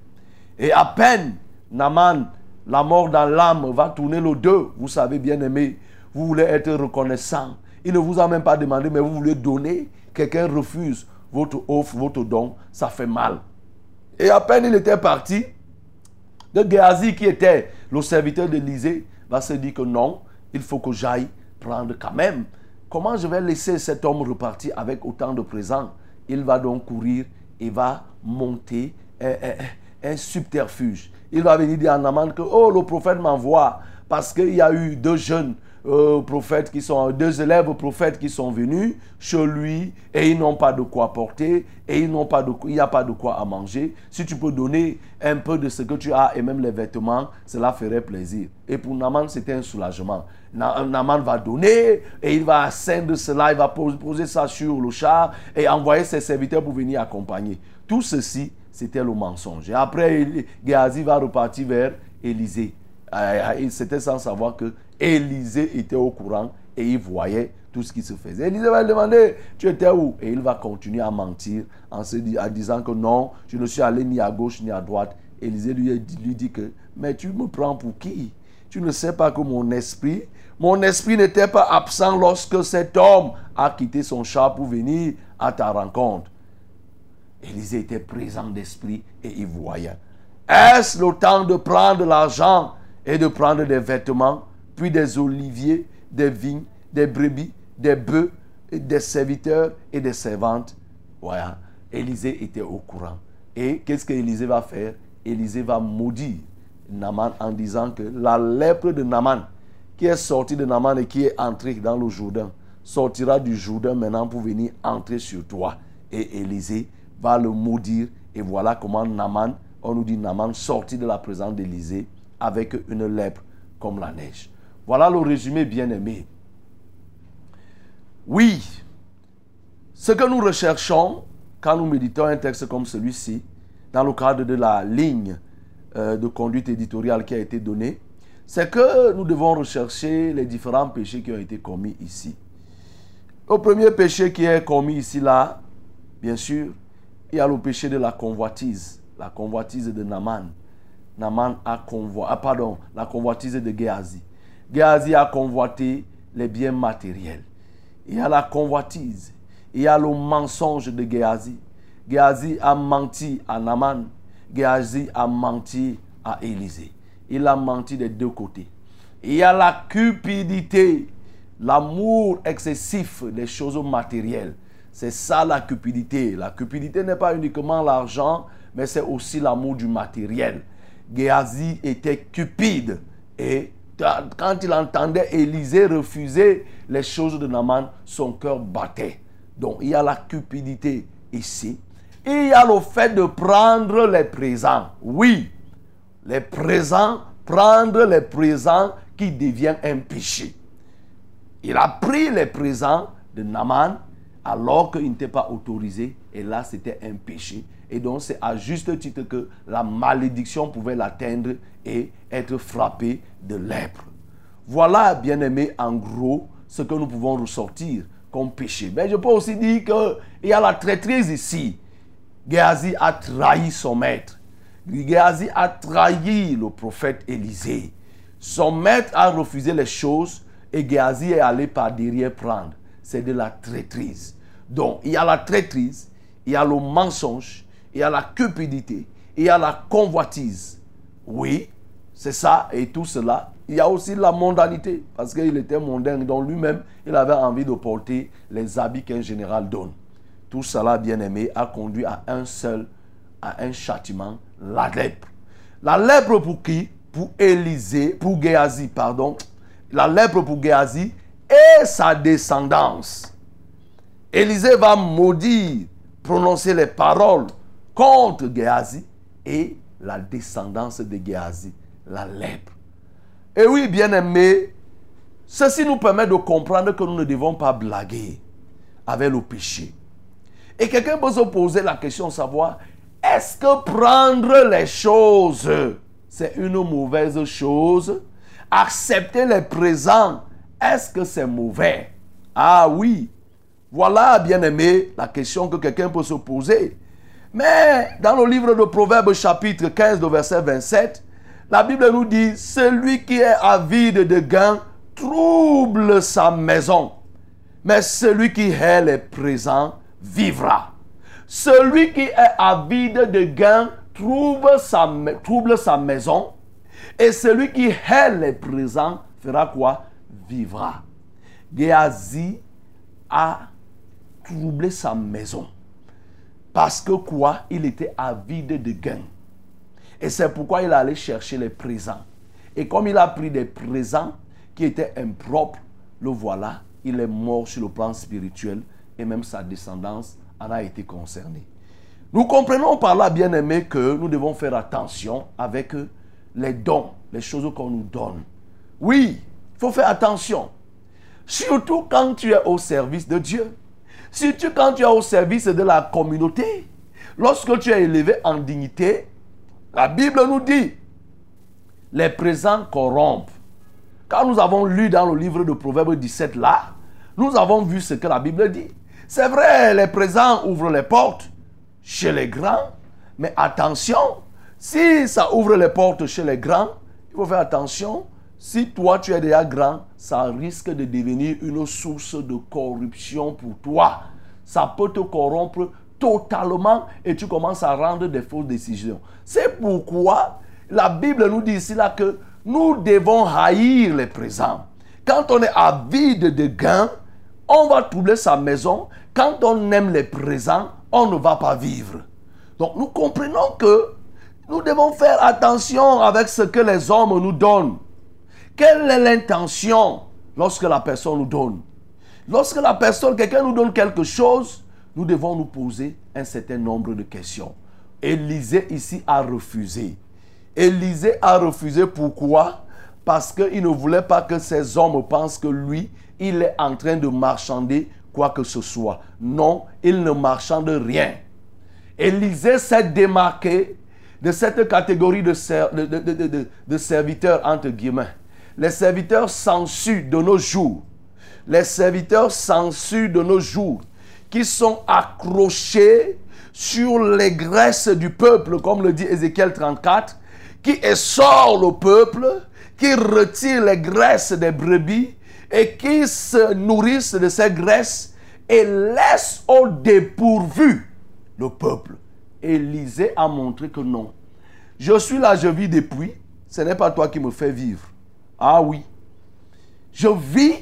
Et à peine Naman, la mort dans l'âme, va tourner le deux. Vous savez, bien aimé, vous voulez être reconnaissant. Il ne vous a même pas demandé, mais vous voulez donner. Quelqu'un refuse votre offre, votre don, ça fait mal. Et à peine il était parti, de Géasi, qui était le serviteur d'Élysée, va se dire que non, il faut que j'aille prendre quand même. Comment je vais laisser cet homme repartir avec autant de présents? Il va donc courir et va monter un, subterfuge. Il va venir dire à Naman que, oh, le prophète m'envoie parce qu'il y a eu deux jeunes euh, prophètes qui sont, deux élèves prophètes qui sont venus chez lui et ils n'ont pas de quoi porter et ils n'ont pas de, il n'y a pas de quoi à manger. Si tu peux donner un peu de ce que tu as et même les vêtements, cela ferait plaisir. Et pour Naman, c'était un soulagement. Naman va donner et il va ascendre cela, il va poser ça sur le char et envoyer ses serviteurs pour venir accompagner. Tout ceci, c'était le mensonge. Et après, Géasi va repartir vers Élysée. C'était sans savoir que Élisée était au courant et il voyait tout ce qui se faisait. Élisée va lui demander, tu étais où? Et il va continuer à mentir en, se disant que non, je ne suis allé ni à gauche ni à droite. Élisée lui, dit que, mais tu me prends pour qui? Tu ne sais pas que mon esprit, mon esprit n'était pas absent lorsque cet homme a quitté son char pour venir à ta rencontre. Élisée était présent d'esprit et il voyait. Est-ce le temps de prendre l'argent et de prendre des vêtements? Puis des oliviers, des vignes, des brebis, des bœufs, des serviteurs et des servantes. Voilà. Élisée était au courant. Et qu'est-ce que Élisée va faire? Élisée va maudire Naman en disant que la lèpre de Naman, qui est sortie de Naman et qui est entrée dans le Jourdain, sortira du Jourdain maintenant pour venir entrer sur toi. Et Élisée va le maudire. Et voilà comment Naman, on nous dit Naman, sorti de la présence d'Élisée avec une lèpre comme la neige. Voilà le résumé bien aimé. Oui, ce que nous recherchons quand nous méditons un texte comme celui-ci, dans le cadre de la ligne euh, de conduite éditoriale qui a été donnée, c'est que nous devons rechercher les différents péchés qui ont été commis ici. Le premier péché qui est commis ici, là, bien sûr, il y a le péché de la convoitise, la convoitise de Naman. Naman a convoité, ah pardon, la convoitise de Géasi. Géasi a convoité les biens matériels. Il y a la convoitise. Il y a le mensonge de Géasi. Géasi a menti à Naman. Géasi a menti à Élisée. Il a menti des deux côtés. Il y a la cupidité, l'amour excessif des choses matérielles. C'est ça la cupidité. La cupidité n'est pas uniquement l'argent, mais c'est aussi l'amour du matériel. Géasi était cupide et quand il entendait Élisée refuser les choses de Naman, son cœur battait. Donc il y a la cupidité ici. il y a le fait de prendre les présents. Oui, les présents, prendre les présents qui devient un péché. Il a pris les présents de Naman alors qu'il n'était pas autorisé. Et là, c'était un péché. Et donc, c'est à juste titre que la malédiction pouvait l'atteindre être frappé de lèpre. Voilà, bien aimé, en gros, ce que nous pouvons ressortir comme péché. Mais je peux aussi dire qu'il y a la traîtrise ici. Géasi a trahi son maître. Géasi a trahi le prophète Élisée. Son maître a refusé les choses et Géasi est allé par derrière prendre. C'est de la traîtrise. Donc, il y a la traîtrise, il y a le mensonge, il y a la cupidité, il y a la convoitise. Oui, c'est ça et tout cela. Il y a aussi la mondanité, parce qu'il était mondain, donc lui-même, il avait envie de porter les habits qu'un général donne. Tout cela, bien aimé, a conduit à un seul, à un châtiment, la lèpre. La lèpre pour qui? Pour Élisée, pour Géasi, pardon. La lèpre pour Géasi et sa descendance. Élisée va maudire, prononcer les paroles contre Géasi et la descendance de Géasi, la lèpre. Et oui, bien aimé, ceci nous permet de comprendre que nous ne devons pas blaguer avec le péché. Et quelqu'un peut se poser la question, savoir, est-ce que prendre les choses, c'est une mauvaise chose? Accepter les présents, est-ce que c'est mauvais? Ah oui. Voilà, bien aimé, la question que quelqu'un peut se poser. Mais dans le livre de Proverbes chapitre 15, verset 27, la Bible nous dit, celui qui est avide de gain trouble sa maison, mais celui qui est les présents vivra. Celui qui est avide de gain trouve sa, trouble sa maison, et celui qui est les présents fera quoi? Vivra. Géasi a troublé sa maison. Parce que quoi? Il était avide de gain. Et c'est pourquoi il allait chercher les présents. Et comme il a pris des présents qui étaient impropres, le voilà, il est mort sur le plan spirituel et même sa descendance en a été concernée. Nous comprenons par là, bien aimé, que nous devons faire attention avec les dons, les choses qu'on nous donne. Oui, il faut faire attention. Surtout quand tu es au service de Dieu. Surtout quand tu es au service de la communauté. Lorsque tu es élevé en dignité, la Bible nous dit, les présents corrompent. Quand nous avons lu dans le livre de Proverbes 17 là, nous avons vu ce que la Bible dit. C'est vrai, les présents ouvrent les portes chez les grands, mais attention, si ça ouvre les portes chez les grands, il faut faire attention. Si toi tu es déjà grand, ça risque de devenir une source de corruption pour toi. Ça peut te corrompre totalement et tu commences à rendre des fausses décisions. C'est pourquoi la Bible nous dit ici là que nous devons haïr les présents. Quand on est avide de gains, on va troubler sa maison. Quand on aime les présents, on ne va pas vivre. Donc nous comprenons que nous devons faire attention avec ce que les hommes nous donnent. Quelle est l'intention lorsque la personne nous donne? Lorsque la personne, quelqu'un nous donne quelque chose, nous devons nous poser un certain nombre de questions. Élisée ici a refusé. Élisée a refusé pourquoi? Parce qu'il ne voulait pas que ces hommes pensent que lui, il est en train de marchander quoi que ce soit. Non, il ne marchande rien. Élisée s'est démarqué de cette catégorie de, serviteurs, entre guillemets. Les serviteurs sensus de nos jours. Les serviteurs sensus de nos jours qui sont accrochés sur les graisses du peuple, comme le dit Ézéchiel 34, qui essore le peuple, qui retire les graisses des brebis et qui se nourrissent de ces graisses et laisse au dépourvu le peuple. Élisée a montré que non. Je suis là, je vis depuis. Ce n'est pas toi qui me fais vivre. Ah oui. Je vis,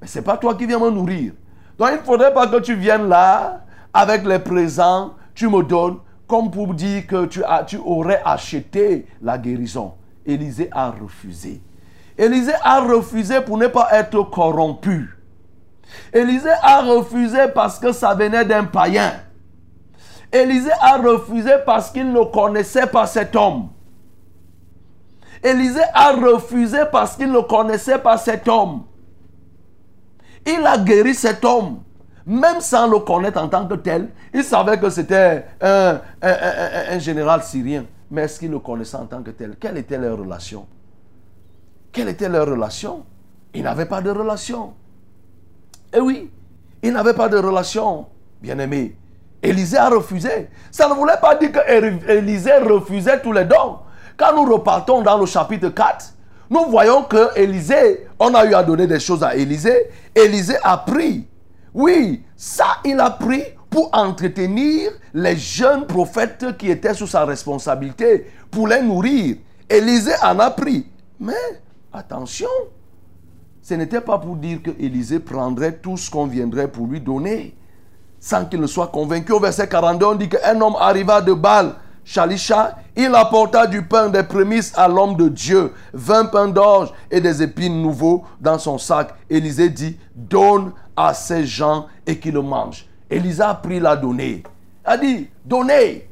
mais ce n'est pas toi qui viens me nourrir. Donc il ne faudrait pas que tu viennes là avec les présents, tu me donnes, comme pour dire que tu, aurais acheté la guérison. Élisée a refusé. Élisée a refusé pour ne pas être corrompu. Élisée a refusé parce que ça venait d'un païen. Élisée a refusé parce qu'il ne connaissait pas cet homme. Élisée a refusé parce qu'il ne connaissait pas cet homme. Il a guéri cet homme, même sans le connaître en tant que tel. Il savait que c'était un, général syrien. Mais est-ce qu'il le connaissait en tant que tel? Quelle était leur relation? Quelle était leur relation? Il n'avait pas de relation. Eh oui, il n'avait pas de relation, bien-aimé. Élisée a refusé. Ça ne voulait pas dire que Élisée refusait tous les dons. Quand nous repartons dans le chapitre 4, Nous voyons que Élisée, on a eu à donner des choses à Élisée. Élisée a pris. Oui, ça, il a pris pour entretenir les jeunes prophètes qui étaient sous sa responsabilité, pour les nourrir. Élisée en a pris. Mais attention, ce n'était pas pour dire que Élisée prendrait tout ce qu'on viendrait pour lui donner, sans qu'il ne soit convaincu. Au verset 42, on dit qu'un homme arriva de Baal, Shalisha, il apporta du pain des prémices à l'homme de Dieu, vingt pains d'orge et des épines nouveaux dans son sac. Élisée dit, donne à ces gens et qu'ils le mangent. Élisée a pris, l'a donné. A dit, donnez.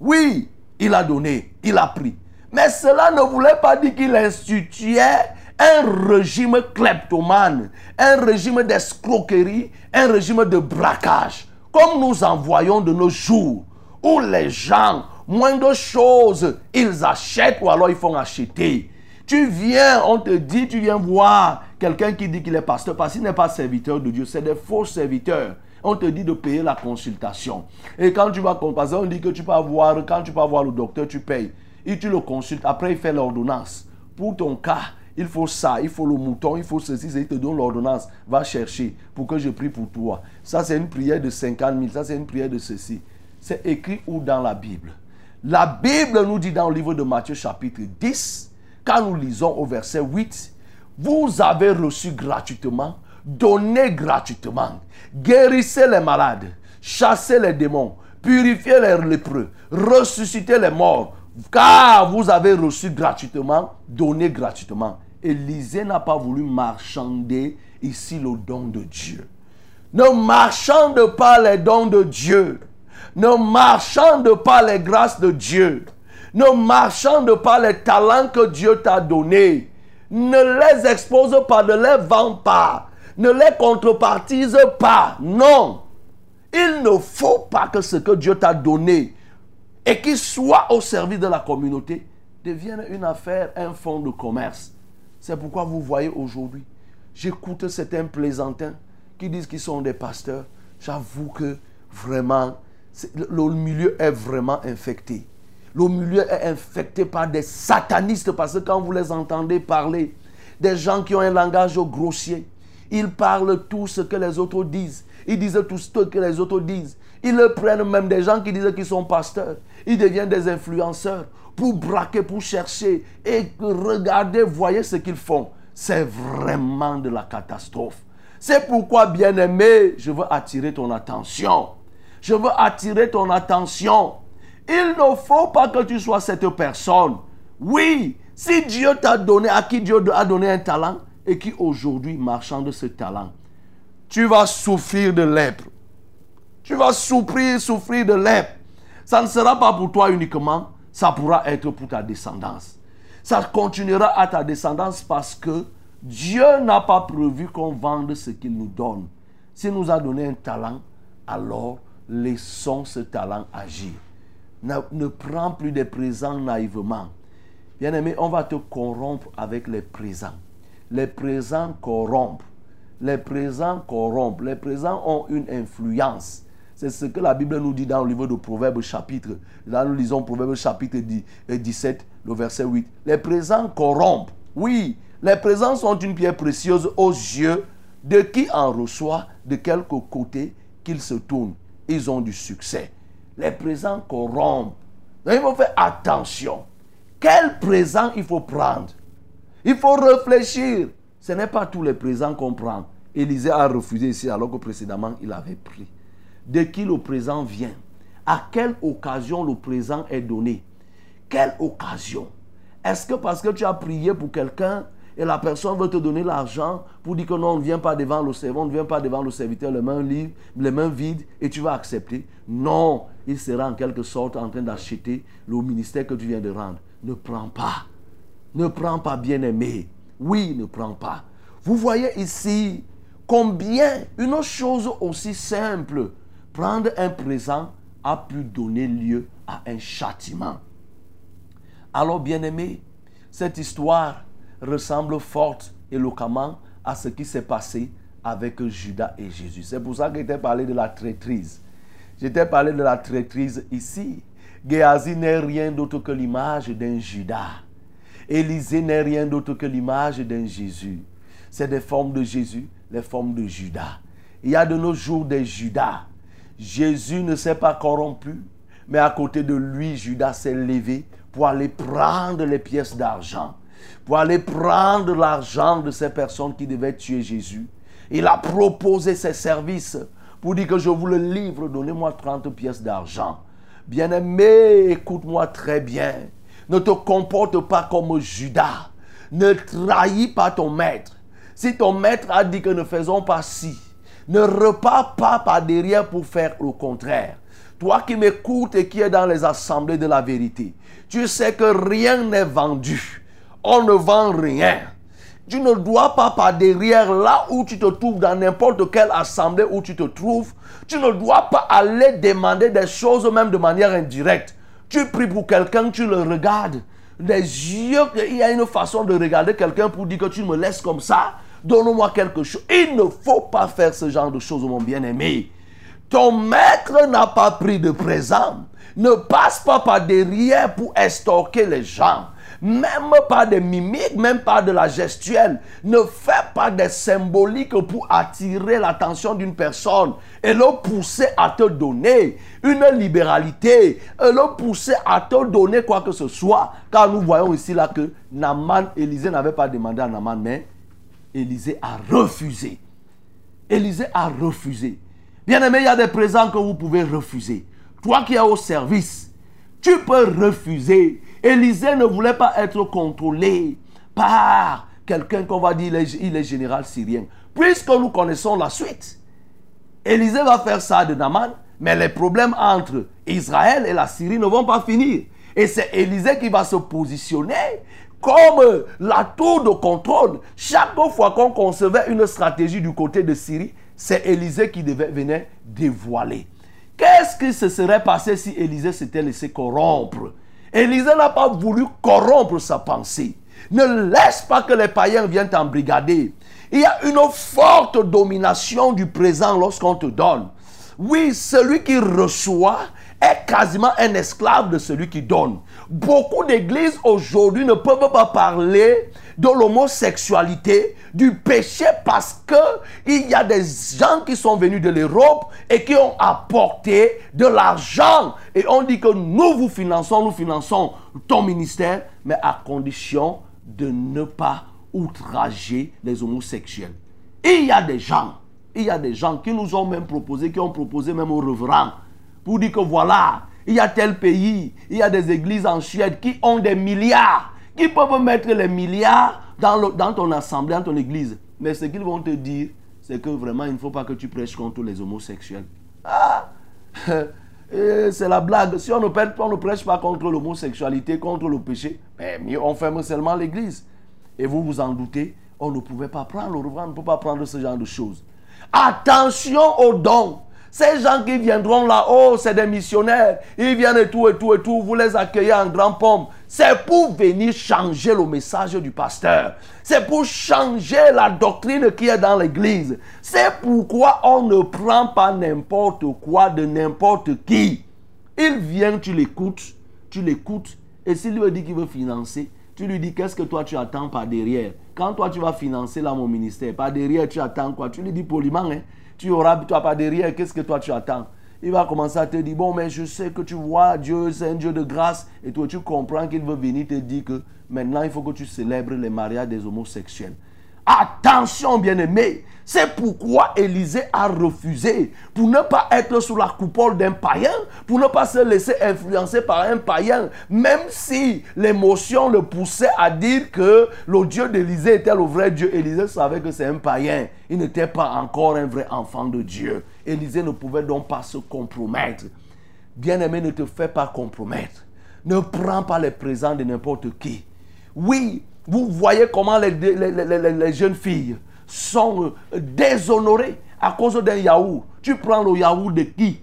Oui, il a donné, il a pris. Mais cela ne voulait pas dire qu'il instituait un régime kleptomane, un régime d'escroquerie, un régime de braquage, comme nous en voyons de nos jours, où les gens, moindre chose, ils achètent ou alors ils font acheter. Tu viens, on te dit, tu viens voir quelqu'un qui dit qu'il est pasteur, parce qu'il n'est pas serviteur de Dieu, c'est des faux serviteurs on te dit de payer la consultation. Et quand tu vas, parce on dit que tu peux avoir, quand tu vas voir le docteur, tu payes. Et tu le consultes. Après, il fait l'ordonnance. Pour ton cas, il faut ça, il faut le mouton, il faut ceci, il te donne l'ordonnance. Va chercher pour que je prie pour toi. Ça, c'est une prière de 50 000. Ça, c'est une prière de ceci. C'est écrit où dans la Bible? La Bible nous dit dans le livre de Matthieu chapitre 10, quand nous lisons au verset 8, vous avez reçu gratuitement, donné gratuitement, guérissez les malades, chassez les démons, purifiez les lépreux, ressuscitez les morts, car vous avez reçu gratuitement, donné gratuitement. Élisée n'a pas voulu marchander ici le don de Dieu. Ne marchande pas les dons de Dieu. Ne marchande pas les grâces de Dieu. Ne marchande pas les talents que Dieu t'a donnés. Ne les expose pas, ne les vends pas. Ne les contrepartise pas. Non. Il ne faut pas que ce que Dieu t'a donné et qui soit au service de la communauté devienne une affaire, un fonds de commerce. C'est pourquoi vous voyez aujourd'hui, j'écoute certains plaisantins qui disent qu'ils sont des pasteurs. J'avoue que vraiment, le milieu est vraiment infecté. Le milieu est infecté par des satanistes parce que quand vous les entendez parler, des gens qui ont un langage grossier, ils parlent tout ce que les autres disent. Ils disent tout ce que les autres disent. Ils prennent même des gens qui disent qu'ils sont pasteurs. Ils deviennent des influenceurs pour braquer, pour chercher. Et regardez, voyez ce qu'ils font. C'est vraiment de la catastrophe. C'est pourquoi, bien-aimé, je veux attirer ton attention. Je veux attirer ton attention. Il ne faut pas que tu sois cette personne. Oui, si Dieu t'a donné, à qui Dieu a donné un talent, et qui aujourd'hui marchande ce talent, tu vas souffrir de lèpre. Tu vas souffrir, souffrir de lèpre. Ça ne sera pas pour toi uniquement, ça pourra être pour ta descendance. Ça continuera à ta descendance parce que Dieu n'a pas prévu qu'on vende ce qu'il nous donne. S'il nous a donné un talent, alors laissons ce talent agir. Ne, prends plus des présents naïvement. Bien-aimé, on va te corrompre avec les présents. Les présents corrompent. Les présents corrompent. Les présents ont une influence. C'est ce que la Bible nous dit dans le livre de Proverbes chapitre. Là, nous lisons Proverbes chapitre 17, euh, le verset 8. Les présents corrompent. Oui, les présents sont une pierre précieuse aux yeux de qui en reçoit, de quelque côté qu'ils se tournent. Ils ont du succès. Les présents corrompent. il faut faire attention. Quel présent il faut prendre? Il faut réfléchir. Ce n'est pas tous les présents qu'on prend. Élisée a refusé ici alors que précédemment il avait pris de qui le présent vient, à quelle occasion le présent est donné? Quelle occasion? Est-ce que parce que tu as prié pour quelqu'un et la personne veut te donner l'argent pour dire que non, on ne vient pas devant le serviteur, on ne vient pas devant le serviteur les mains libres, les mains vides et tu vas accepter Non, il sera en quelque sorte en train d'acheter le ministère que tu viens de rendre. Ne prends pas. Ne prends pas, bien-aimé. Oui, ne prends pas. Vous voyez ici combien une chose aussi simple prendre un présent a pu donner lieu à un châtiment. Alors, bien-aimé, cette histoire ressemble fort et localement à ce qui s'est passé avec Judas et Jésus. C'est pour ça que j'étais parlé de la traîtrise. J'étais parlé de la traîtrise ici. Géasi n'est rien d'autre que l'image d'un Judas. Élisée n'est rien d'autre que l'image d'un Jésus. C'est des formes de Jésus, les formes de Judas. Il y a de nos jours des Judas. Jésus ne s'est pas corrompu, mais à côté de lui, Judas s'est levé pour aller prendre les pièces d'argent, pour aller prendre l'argent de ces personnes qui devaient tuer Jésus. Il a proposé ses services pour dire que je vous le livre, donnez-moi 30 pièces d'argent. Bien-aimé, écoute-moi très bien. Ne te comporte pas comme Judas. Ne trahis pas ton maître. Si ton maître a dit que ne faisons pas ci, ne repars pas par derrière pour faire le contraire. Toi qui m'écoutes et qui es dans les assemblées de la vérité, tu sais que rien n'est vendu. On ne vend rien. Tu ne dois pas par derrière là où tu te trouves, dans n'importe quelle assemblée où tu te trouves, tu ne dois pas aller demander des choses même de manière indirecte. Tu pries pour quelqu'un, tu le regardes. Des yeux, il y a une façon de regarder quelqu'un pour dire que tu me laisses comme ça. Donne-moi quelque chose. Il ne faut pas faire ce genre de choses, mon bien-aimé. Ton maître n'a pas pris de présent. Ne passe pas par derrière pour estorquer les gens même pas des mimiques, même pas de la gestuelle. Ne fais pas des symboliques pour attirer l'attention d'une personne et le pousser à te donner une libéralité, et le pousser à te donner quoi que ce soit. Car nous voyons ici là que Naman, Élisée n'avait pas demandé à Naman, mais Élisée a refusé. Élisée a refusé. Bien aimé, il y a des présents que vous pouvez refuser. Toi qui es au service, tu peux refuser Élisée ne voulait pas être contrôlé par quelqu'un qu'on va dire il est général syrien. Puisque nous connaissons la suite, Élisée va faire ça de Naman, mais les problèmes entre Israël et la Syrie ne vont pas finir. Et c'est Élisée qui va se positionner comme la tour de contrôle. Chaque fois qu'on concevait une stratégie du côté de Syrie, c'est Élisée qui devait venir dévoiler. Qu'est-ce qui se serait passé si Élisée s'était laissé corrompre? Élisée n'a pas voulu corrompre sa pensée. Ne laisse pas que les païens viennent t'embrigader. Il y a une forte domination du présent lorsqu'on te donne. Oui, celui qui reçoit est quasiment un esclave de celui qui donne. Beaucoup d'églises aujourd'hui ne peuvent pas parler de l'homosexualité, du péché, parce qu'il y a des gens qui sont venus de l'Europe et qui ont apporté de l'argent. Et on dit que nous vous finançons, nous finançons ton ministère, mais à condition de ne pas outrager les homosexuels. il y a des gens, il y a des gens qui nous ont même proposé, qui ont proposé même au reverend, pour dire que voilà, il y a tel pays, il y a des églises en Suède qui ont des milliards qui peuvent mettre les milliards dans, ton assemblée, dans ton église. Mais ce qu'ils vont te dire, c'est que vraiment, il ne faut pas que tu prêches contre les homosexuels. Ah C'est la blague. Si on ne, prêche pas contre l'homosexualité, contre le péché, mais mieux, on ferme seulement l'église. Et vous vous en doutez, on ne pouvait pas prendre, on ne peut pas prendre ce genre de choses. Attention aux dons. Ces gens qui viendront là-haut, c'est des missionnaires. Ils viennent et tout, et tout, et tout. Vous les accueillez en grand pomme. C'est pour venir changer le message du pasteur. C'est pour changer la doctrine qui est dans l'église. C'est pourquoi on ne prend pas n'importe quoi de n'importe qui. Il vient, tu l'écoutes, tu l'écoutes. Et s'il lui dit qu'il veut financer, tu lui dis qu'est-ce que toi tu attends par derrière? Quand toi tu vas financer là mon ministère, par derrière tu attends quoi? Tu lui dis poliment, hein? Tu auras, toi pas derrière, qu'est-ce que toi tu attends? Il va commencer à te dire, bon, mais je sais que tu vois, Dieu, c'est un Dieu de grâce. Et toi, tu comprends qu'il veut venir te dire que maintenant, il faut que tu célèbres les mariages des homosexuels. Attention, bien-aimé. C'est pourquoi Élisée a refusé pour ne pas être sous la coupole d'un païen, pour ne pas se laisser influencer par un païen, même si l'émotion le poussait à dire que le Dieu d'Élisée était le vrai Dieu. Élisée savait que c'est un païen. Il n'était pas encore un vrai enfant de Dieu. Élisée ne pouvait donc pas se compromettre. Bien-aimé, ne te fais pas compromettre. Ne prends pas les présents de n'importe qui. Oui, vous voyez comment les, jeunes filles sont euh, déshonorées à cause d'un yaourt. Tu prends le yaourt de qui?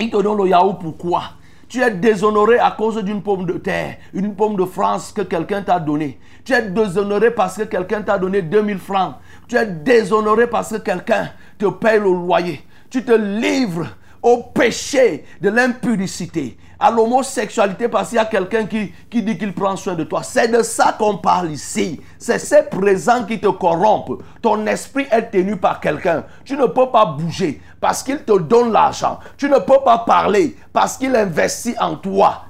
Il te donne le yaourt pourquoi tu es déshonoré à cause d'une pomme de terre, une pomme de France que quelqu'un t'a donnée. Tu es déshonoré parce que quelqu'un t'a donné 2000 francs. Tu es déshonoré parce que quelqu'un te paye le loyer. Tu te livres au péché de l'impudicité, à l'homosexualité parce qu'il y a quelqu'un qui, qui dit qu'il prend soin de toi. C'est de ça qu'on parle ici. C'est ces présents qui te corrompent. Ton esprit est tenu par quelqu'un. Tu ne peux pas bouger parce qu'il te donne l'argent. Tu ne peux pas parler parce qu'il investit en toi.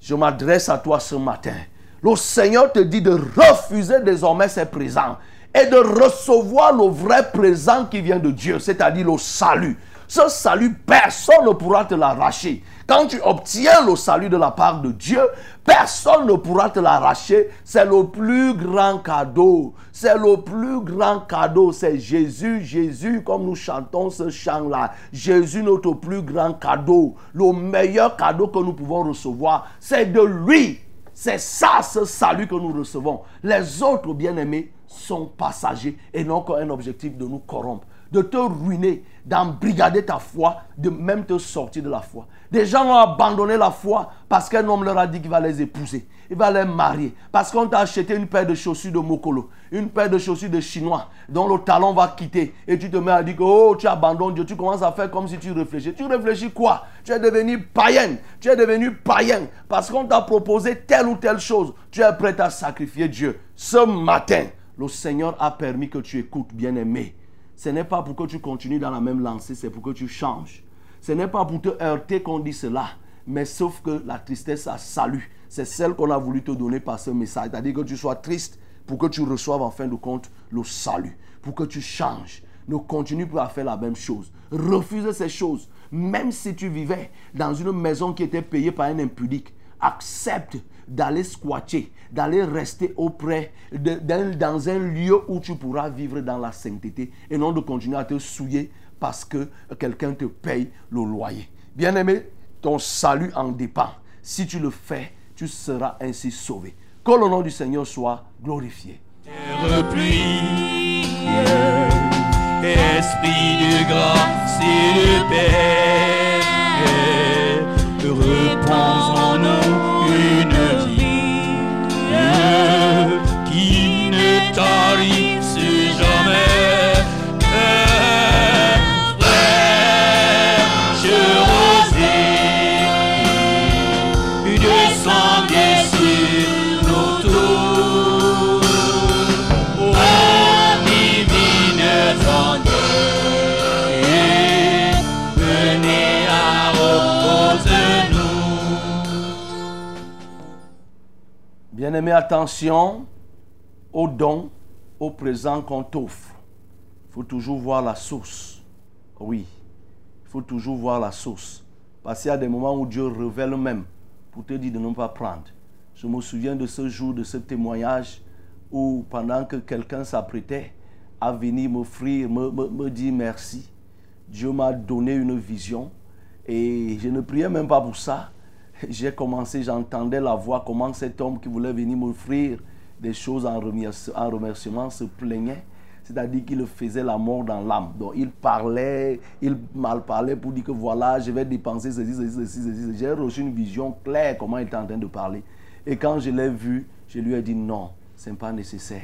Je m'adresse à toi ce matin. Le Seigneur te dit de refuser désormais ces présents et de recevoir le vrai présent qui vient de Dieu, c'est-à-dire le salut. Ce salut, personne ne pourra te l'arracher. Quand tu obtiens le salut de la part de Dieu, personne ne pourra te l'arracher. C'est le plus grand cadeau. C'est le plus grand cadeau. C'est Jésus, Jésus, comme nous chantons ce chant-là. Jésus, notre plus grand cadeau. Le meilleur cadeau que nous pouvons recevoir, c'est de lui. C'est ça, ce salut que nous recevons. Les autres, bien-aimés, sont passagers et n'ont qu'un objectif de nous corrompre, de te ruiner, d'embrigader ta foi, de même te sortir de la foi. Des gens ont abandonné la foi parce qu'un homme leur a dit qu'il va les épouser, il va les marier, parce qu'on t'a acheté une paire de chaussures de Mokolo, une paire de chaussures de Chinois dont le talon va quitter et tu te mets à dire que oh, tu abandonnes Dieu, tu commences à faire comme si tu réfléchis. Tu réfléchis quoi? Tu es devenu païen, tu es devenu païen parce qu'on t'a proposé telle ou telle chose. Tu es prêt à sacrifier Dieu. Ce matin, le Seigneur a permis que tu écoutes, bien-aimé. Ce n'est pas pour que tu continues dans la même lancée, c'est pour que tu changes. Ce n'est pas pour te heurter qu'on dit cela, mais sauf que la tristesse a salut. C'est celle qu'on a voulu te donner par ce message. C'est-à-dire que tu sois triste pour que tu reçoives en fin de compte le salut, pour que tu changes. Ne continue pas à faire la même chose. Refuse ces choses. Même si tu vivais dans une maison qui était payée par un impudique, accepte d'aller squatter, d'aller rester auprès, dans un lieu où tu pourras vivre dans la sainteté et non de continuer à te souiller parce que quelqu'un te paye le loyer. Bien-aimé, ton salut en dépend. Si tu le fais, tu seras ainsi sauvé. Que le nom du Seigneur soit glorifié. Esprit de grâce et de paix, Bien-aimé, attention aux dons, aux présents qu'on t'offre. Il faut toujours voir la source. Oui, il faut toujours voir la source. Parce qu'il y a des moments où Dieu révèle même pour te dire de ne pas prendre. Je me souviens de ce jour, de ce témoignage où pendant que quelqu'un s'apprêtait à venir m'offrir, me, me, me dire merci, Dieu m'a donné une vision et je ne priais même pas pour ça. J'ai commencé, j'entendais la voix, comment cet homme qui voulait venir m'offrir des choses en remerci- en remerciement se plaignait. C'est-à-dire qu'il faisait la mort dans l'âme. Donc il parlait, il mal parlait pour dire que voilà, je vais dépenser ceci, ceci, ceci, ceci. J'ai reçu une vision claire comment il était en train de parler. Et quand je l'ai vu, je lui ai dit non, ce n'est pas nécessaire.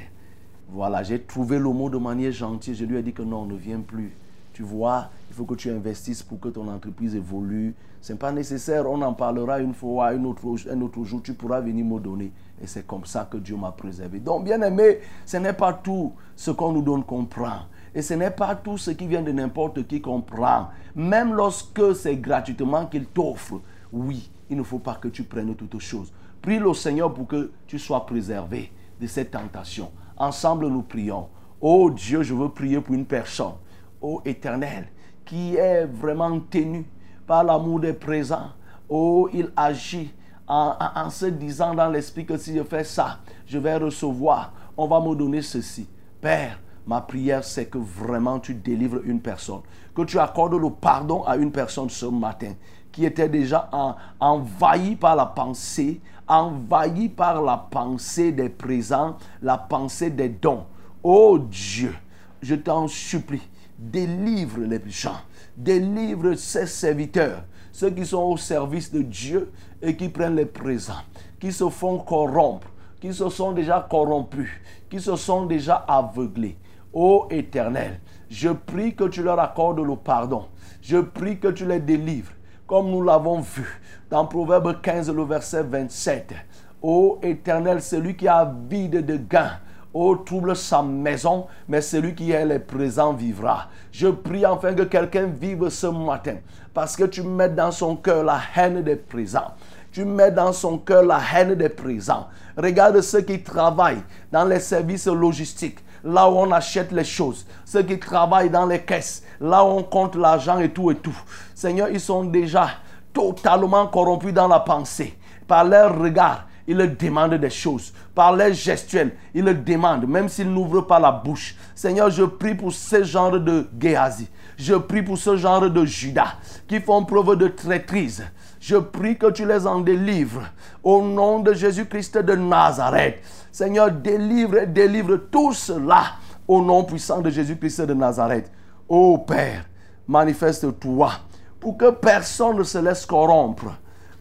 Voilà, j'ai trouvé le mot de manière gentille. Je lui ai dit que non, ne viens plus. Tu vois, faut que tu investisses pour que ton entreprise évolue. Ce n'est pas nécessaire. On en parlera une fois, une autre, un autre jour. Tu pourras venir me donner. Et c'est comme ça que Dieu m'a préservé. Donc, bien aimé, ce n'est pas tout ce qu'on nous donne qu'on prend. Et ce n'est pas tout ce qui vient de n'importe qui qu'on prend. Même lorsque c'est gratuitement qu'il t'offre. Oui, il ne faut pas que tu prennes toutes choses. Prie le Seigneur pour que tu sois préservé de cette tentation. Ensemble, nous prions. Oh Dieu, je veux prier pour une personne, oh éternel, qui est vraiment tenu par l'amour des présents. Oh, il agit en, se disant dans l'esprit que si je fais ça, je vais recevoir, on va me donner ceci. Père, ma prière, c'est que vraiment tu délivres une personne, que tu accordes le pardon à une personne ce matin qui était déjà en- envahi par la pensée, envahi par la pensée des présents, la pensée des dons. Oh Dieu, je t'en supplie, délivre les gens, délivre ces serviteurs, ceux qui sont au service de Dieu et qui prennent les présents, qui se font corrompre, qui se sont déjà corrompus, qui se sont déjà aveuglés. Ô Éternel, je prie que tu leur accordes le pardon. Je prie que tu les délivres, comme nous l'avons vu dans Proverbe 15, le verset 27. Ô Éternel, celui qui a vide de gain, ô trouble sa maison, mais celui qui est le présent vivra. Je prie enfin que quelqu'un vive ce matin, parce que tu mets dans son cœur la haine des présents. Tu mets dans son cœur la haine des présents. Regarde ceux qui travaillent dans les services logistiques, là où on achète les choses. Ceux qui travaillent dans les caisses, là où on compte l'argent et tout et tout. Seigneur, ils sont déjà totalement corrompus dans la pensée. Par leur regard, ils demandent des choses. Par leur gestuelle, ils le demandent, même s'ils n'ouvrent pas la bouche. Seigneur, je prie pour ce genre de Géasi. Je prie pour ce genre de Judas qui font preuve de traîtrise. Je prie que tu les en délivres. Au nom de Jésus-Christ de Nazareth. Seigneur, délivre, délivre tout cela au nom puissant de Jésus-Christ de Nazareth. Ô Père, manifeste-toi pour que personne ne se laisse corrompre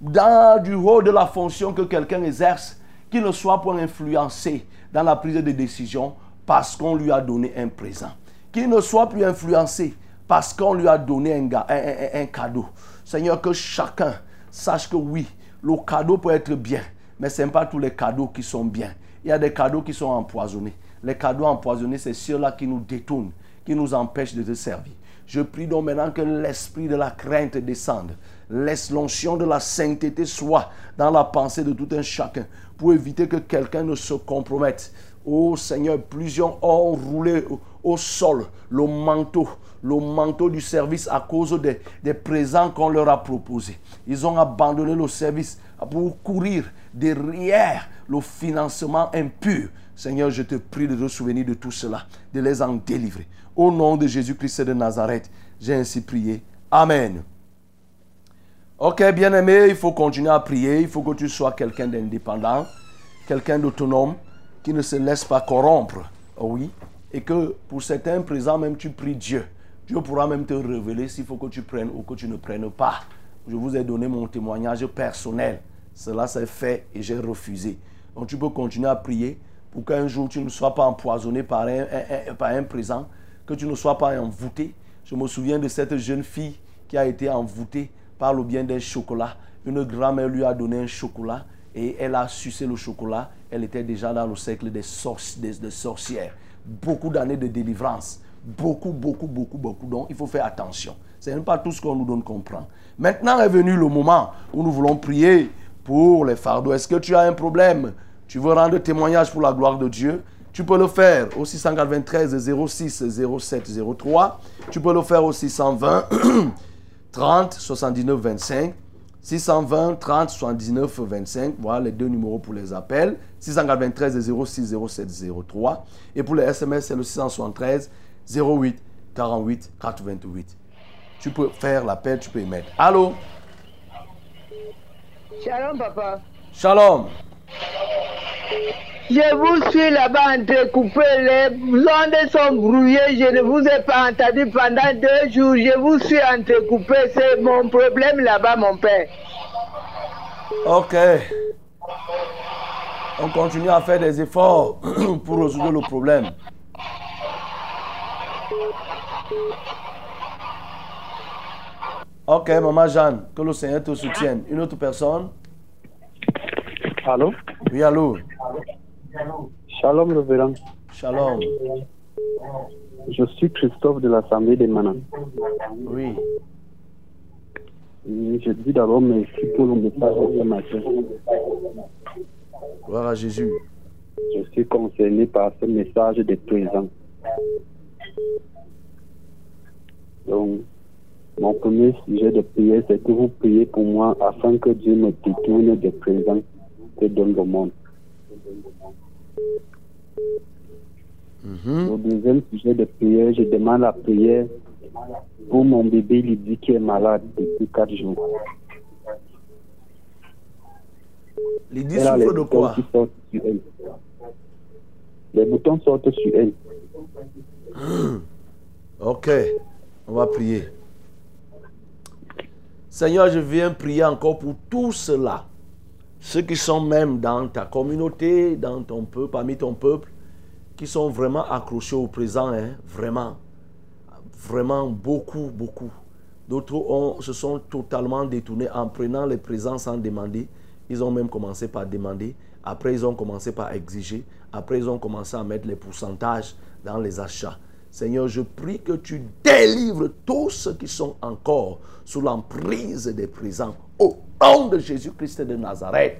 dans du haut de la fonction que quelqu'un exerce, qu'il ne soit pas influencé dans la prise de décision parce qu'on lui a donné un présent. Qu'il ne soit plus influencé parce qu'on lui a donné un, un, cadeau. Seigneur, que chacun sache que oui, le cadeau peut être bien, mais ce n'est pas tous les cadeaux qui sont bien. Il y a des cadeaux qui sont empoisonnés. Les cadeaux empoisonnés, c'est ceux-là qui nous détournent, qui nous empêchent de te servir. Je prie donc maintenant que l'esprit de la crainte descende. Laisse l'onction de la sainteté soit dans la pensée de tout un chacun pour éviter que quelqu'un ne se compromette. Oh Seigneur, plusieurs ont roulé au sol le manteau, le manteau du service à cause des, des présents qu'on leur a proposés. Ils ont abandonné le service pour courir derrière le financement impur. Seigneur, je te prie de te souvenir de tout cela, de les en délivrer. Au nom de Jésus-Christ de Nazareth, j'ai ainsi prié. Amen. Ok, bien-aimé, il faut continuer à prier. Il faut que tu sois quelqu'un d'indépendant, quelqu'un d'autonome, qui ne se laisse pas corrompre. Oh oui. Et que pour certains présents, même tu pries Dieu. Dieu pourra même te révéler s'il faut que tu prennes ou que tu ne prennes pas. Je vous ai donné mon témoignage personnel. Cela s'est fait et j'ai refusé. Donc tu peux continuer à prier pour qu'un jour tu ne sois pas empoisonné par un, par un présent que tu ne sois pas envoûté. Je me souviens de cette jeune fille qui a été envoûtée par le bien d'un chocolat. Une grand-mère lui a donné un chocolat et elle a sucé le chocolat. Elle était déjà dans le cercle des, sorcières. Beaucoup d'années de délivrance. Beaucoup, beaucoup, beaucoup, beaucoup. Donc il faut faire attention. Ce n'est pas tout ce qu'on nous donne comprendre. Maintenant est venu le moment où nous voulons prier pour les fardeaux. Est-ce que tu as un problème? Tu veux rendre témoignage pour la gloire de Dieu? Tu peux le faire au 693 06 07 03. Tu peux le faire au 620 30 79 25. 620 30 79 25. Voilà les deux numéros pour les appels. 693 06 07 03. Et pour les SMS, c'est le 673 08 48 88. Tu peux faire l'appel, tu peux y mettre. Allô? Shalom, papa. Shalom. Je vous suis là-bas entrecoupé, les ondes sont brouillées, je ne vous ai pas entendu pendant deux jours, je vous suis entrecoupé, c'est mon problème là-bas, mon père. Ok. On continue à faire des efforts pour résoudre le problème. Ok, maman Jeanne, que le Seigneur te soutienne. Une autre personne? Allô? Oui, allô? Shalom, révérend. Shalom. Je suis Christophe de l'Assemblée des Manants. Oui. Je dis d'abord merci pour le message de ce matin. Gloire à Jésus. Je suis concerné par ce message de présent. Donc, mon premier sujet de prière, c'est que vous priez pour moi afin que Dieu me détourne des présents que donne le monde. Mhm. Au deuxième sujet de prière, je demande la prière pour mon bébé Lydie qui est malade depuis quatre jours. Lydie souffre de boutons quoi? qui sortent sur elle. Les boutons sortent sur elle. Ok, on va prier. Seigneur, je viens prier encore pour tout cela. Ceux qui sont même dans ta communauté, dans ton peuple, parmi ton peuple, qui sont vraiment accrochés au présent, hein, vraiment. Vraiment beaucoup, beaucoup. D'autres se sont totalement détournés en prenant les présents sans demander. Ils ont même commencé par demander. Après, ils ont commencé par exiger. Après, ils ont commencé à mettre les pourcentages dans les achats. Seigneur, je prie que tu délivres tous ceux qui sont encore sous l'emprise des présents. Au nom de Jésus-Christ de Nazareth.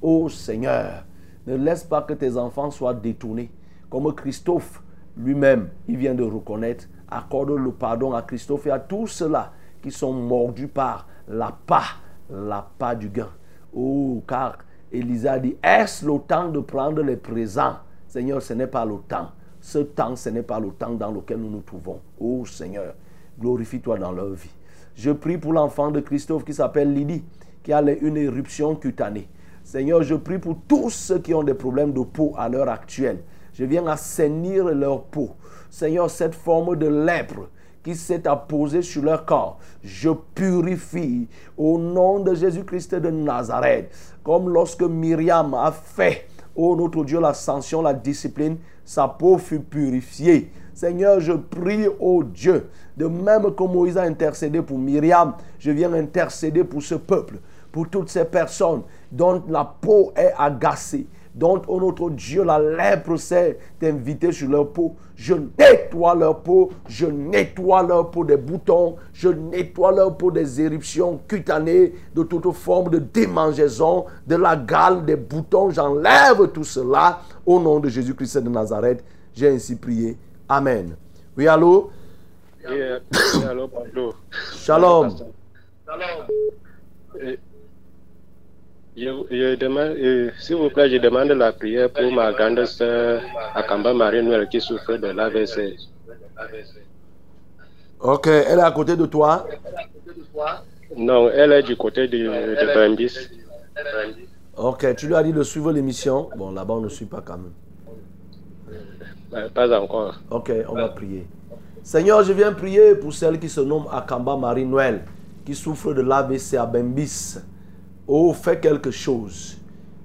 Ô Seigneur, ne laisse pas que tes enfants soient détournés. Comme Christophe lui-même, il vient de reconnaître. Accorde le pardon à Christophe et à tous ceux-là qui sont mordus par la pas, la pas du gain. Oh, car Élisa a dit, est-ce le temps de prendre les présents? Seigneur, ce n'est pas le temps. Ce temps, ce n'est pas le temps dans lequel nous nous trouvons. Oh Seigneur, glorifie-toi dans leur vie. Je prie pour l'enfant de Christophe qui s'appelle Lydie, qui a une éruption cutanée. Seigneur, je prie pour tous ceux qui ont des problèmes de peau à l'heure actuelle. Je viens assainir leur peau. Seigneur, cette forme de lèpre qui s'est apposée sur leur corps, je purifie au nom de Jésus-Christ de Nazareth. Comme lorsque Myriam a fait, ô notre Dieu, l'ascension, la discipline, sa peau fut purifiée. Seigneur, je prie, ô Dieu, de même que Moïse a intercédé pour Myriam, je viens intercéder pour ce peuple, pour toutes ces personnes dont la peau est agacée, dont, ô notre Dieu, la lèpre s'est invitée sur leur peau. Je nettoie leur peau, je nettoie leur peau des boutons, je nettoie leur peau des éruptions cutanées, de toute forme de démangeaison, de la gale, des boutons. J'enlève tout cela au nom de Jésus-Christ de Nazareth. J'ai ainsi prié. Amen. Oui, allô? Oui, euh, allô, bonjour. Shalom. Euh, Je, je demande, euh, s'il vous plaît, je demande la prière pour ma grande sœur Akamba Marie-Noël qui souffre de l'AVC. Ok, elle est à côté de toi? Non, elle est du côté de, de Bambis. Ok, tu lui as dit de suivre l'émission. Bon, là-bas, on ne suit pas quand même. Euh, Pas encore. Ok, on va prier. Seigneur, je viens prier pour celle qui se nomme Akamba Marie-Noël, qui souffre de l'AVC à Bembis. Oh, fais quelque chose.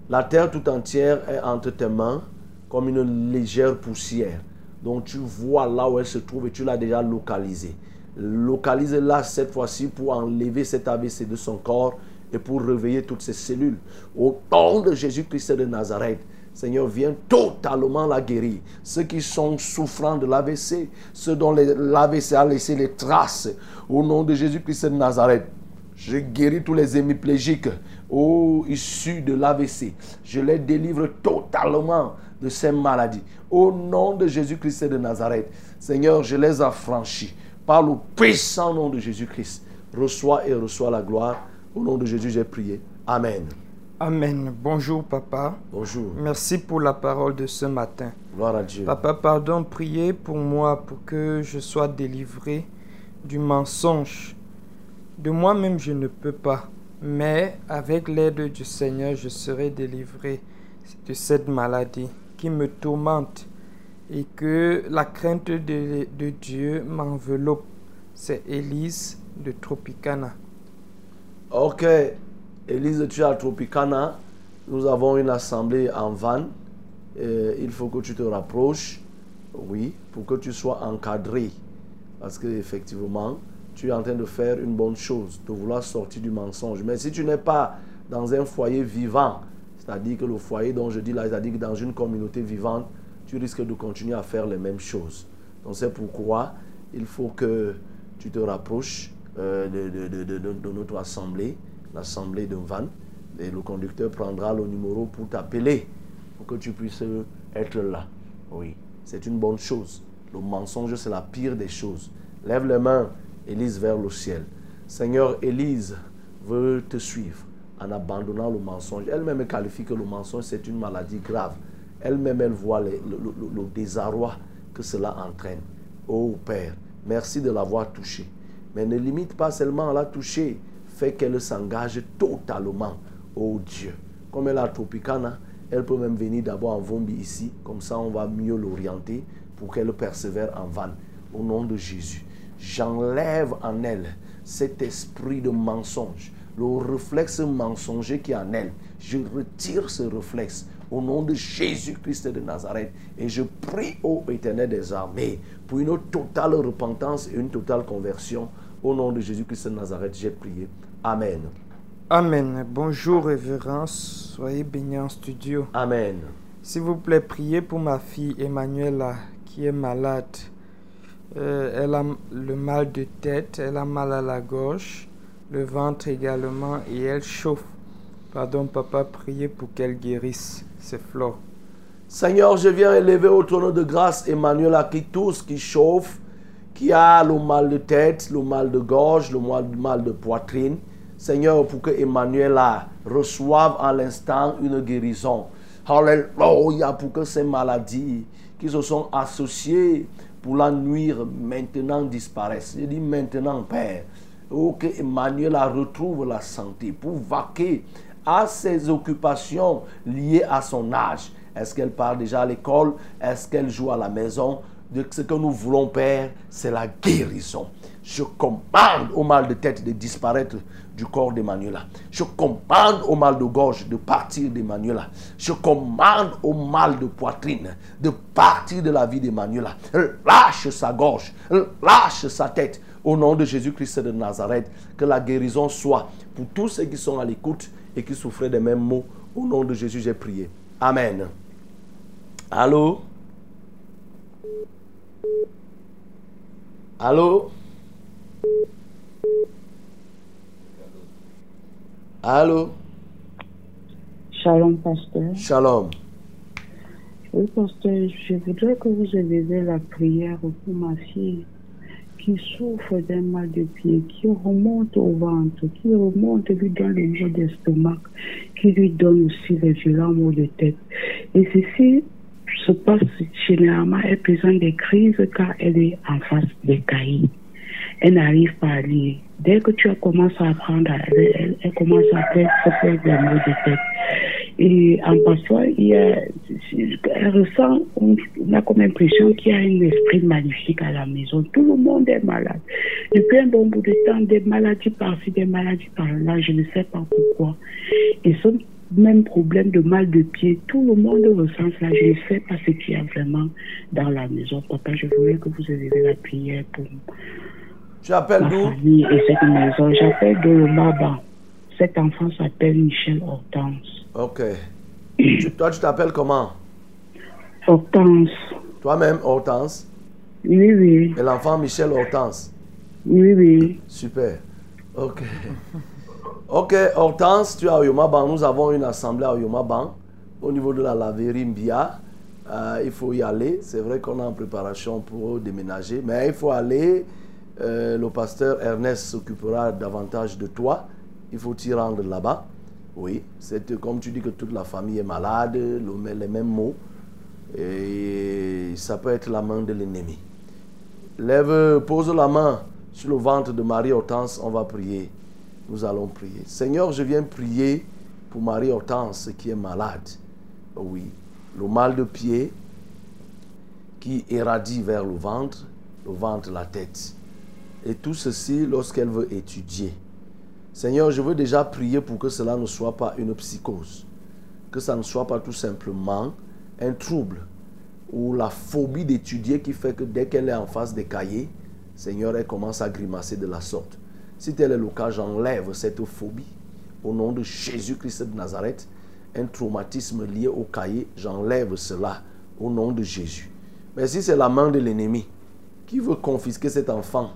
La terre tout entière est entre tes mains comme une légère poussière. Donc tu vois là où elle se trouve et tu l'as déjà localisée. Localise-la cette fois-ci pour enlever cet AVC de son corps et pour réveiller toutes ses cellules. Au nom de Jésus-Christ de Nazareth, Seigneur, viens totalement la guérir. Ceux qui sont souffrants de l'AVC, ceux dont l'AVC a laissé les traces, au nom de Jésus-Christ de Nazareth, je guéris tous les hémiplégiques, oh, issus de l'AVC. Je les délivre totalement de ces maladies. Au nom de Jésus-Christ de Nazareth, Seigneur, je les affranchis par le puissant nom de Jésus-Christ. Reçois et reçois la gloire. Au nom de Jésus, j'ai prié. Amen. Amen. Bonjour papa. Bonjour. Merci pour la parole de ce matin. Gloire à Dieu. Papa, pardon, priez pour moi pour que je sois délivré du mensonge. De moi-même, je ne peux pas, mais avec l'aide du Seigneur, je serai délivré de cette maladie qui me tourmente et que la crainte de, Dieu m'enveloppe. C'est Élise de Tropicana. Ok, Élise, tu es à Tropicana. Nous avons une assemblée en van. Euh, il faut que tu te rapproches, oui, pour que tu sois encadré. Parce qu'effectivement, tu es en train de faire une bonne chose, de vouloir sortir du mensonge. Mais si tu n'es pas dans un foyer vivant, c'est-à-dire que le foyer dont je dis là, c'est-à-dire que dans une communauté vivante, tu risques de continuer à faire les mêmes choses. Donc c'est pourquoi il faut que tu te rapproches euh, de, de- notre assemblée, l'assemblée de Van, et le conducteur prendra le numéro pour t'appeler, pour que tu puisses être là. Oui, c'est une bonne chose. Le mensonge, c'est la pire des choses. Lève les mains, Élise, vers le ciel. Seigneur, Élise veut te suivre en abandonnant le mensonge. Elle-même qualifie que le mensonge, c'est une maladie grave. Elle-même, elle voit le, désarroi que cela entraîne. Oh Père, merci de l'avoir touchée. Mais ne limite pas seulement à la toucher, fais qu'elle s'engage totalement. Oh Dieu, comme elle a Tropicana, elle peut même venir d'abord en Vombi ici, comme ça on va mieux l'orienter pour qu'elle persévère en van. Au nom de Jésus, j'enlève en elle cet esprit de mensonge, le réflexe mensonger qui est en elle. Je retire ce réflexe au nom de Jésus-Christ de Nazareth. Et je prie au Éternel des armées pour une totale repentance et une totale conversion. Au nom de Jésus-Christ de Nazareth, j'ai prié. Amen. Amen. Bonjour, révérence. Soyez bénis en studio. Amen. S'il vous plaît, priez pour ma fille Emmanuela qui est malade. Euh, elle a le mal de tête, elle a mal à la gorge, le ventre également et elle chauffe. Pardon, papa, priez pour qu'elle guérisse. C'est Flo. Seigneur, je viens élever au trône de grâce Emmanuela qui tousse, qui chauffe, qui a le mal de tête, le mal de gorge, le mal de poitrine. Seigneur, pour que Emmanuela reçoive en l'instant une guérison. Alléluia, pour que ces maladies qui se sont associées pour la nuire maintenant disparaissent. Je dis maintenant, Père, oh, que Emmanuela retrouve la santé pour vaquer à ses occupations liées à son âge. Est-ce qu'elle part déjà à l'école? Est-ce qu'elle joue à la maison? De Ce que nous voulons, Père, c'est la guérison. Je commande au mal de tête de disparaître du corps d'Emmanuel. Je commande au mal de gorge de partir d'Emmanuel. Je commande au mal de poitrine de partir de la vie d'Emmanuel. Lâche sa gorge, lâche sa tête. Au nom de Jésus-Christ de Nazareth, que la guérison soit pour tous ceux qui sont à l'écoute et qui souffraient des mêmes maux. Au nom de Jésus, j'ai prié. Amen. Allô? Allô? Allô? Shalom, pasteur. Shalom. Oui, pasteur, je voudrais que vous élevez la prière pour ma fille qui souffre d'un mal de pied, qui remonte au ventre, qui remonte lui donne le maux d'estomac, qui lui donne aussi les violents maux de tête. Et ceci se passe généralement, elle présente des crises car elle est en face des cahiers. Elle n'arrive pas à lire. Dès que tu commences à apprendre, elle, elle, commence à faire, des maux de tête. Et en passant, il elle ressent, on, a comme impression qu'il y a un esprit magnifique à la maison. Tout le monde est malade. Depuis un bon bout de temps, des maladies par-ci, des maladies par-là, je ne sais pas pourquoi. Et ce même problème de mal de pied, tout le monde ressent ça. Je ne sais pas ce qu'il y a vraiment dans la maison. Papa, je voulais que vous ayez la prière pour tu appelles d'où? Et cette maison. J'appelle de Lomaba. Cet enfant s'appelle Michel Hortense. Ok. toi, tu t'appelles comment? Hortense. Toi-même, Hortense? Oui, oui. Et l'enfant Michel Hortense? Oui, oui. Super. Ok. Ok, Hortense, tu es à Yomaban. Nous avons une assemblée à Yomaban au niveau de la laverie Mbia. Euh, il faut y aller. C'est vrai qu'on est en préparation pour déménager, mais il faut aller. Euh, le pasteur Ernest s'occupera davantage de toi. Il faut t'y rendre là-bas. Oui, c'est comme tu dis que toute la famille est malade, les mêmes mots. Et ça peut être la main de l'ennemi. Lève, pose la main sur le ventre de Marie Hortense, on va prier. Nous allons prier. Seigneur, je viens prier pour Marie Hortense qui est malade. Oui, le mal de pied qui érradie vers le ventre, le ventre, la tête. Et tout ceci lorsqu'elle veut étudier. Seigneur, je veux déjà prier pour que cela ne soit pas une psychose, que ça ne soit pas tout simplement un trouble ou la phobie d'étudier qui fait que dès qu'elle est en face des cahiers, Seigneur, elle commence à grimacer de la sorte. Si tel est le cas, j'enlève cette phobie au nom de Jésus-Christ de Nazareth. Un traumatisme lié au cahier, j'enlève cela au nom de Jésus. Mais si c'est la main de l'ennemi qui veut confisquer cet enfant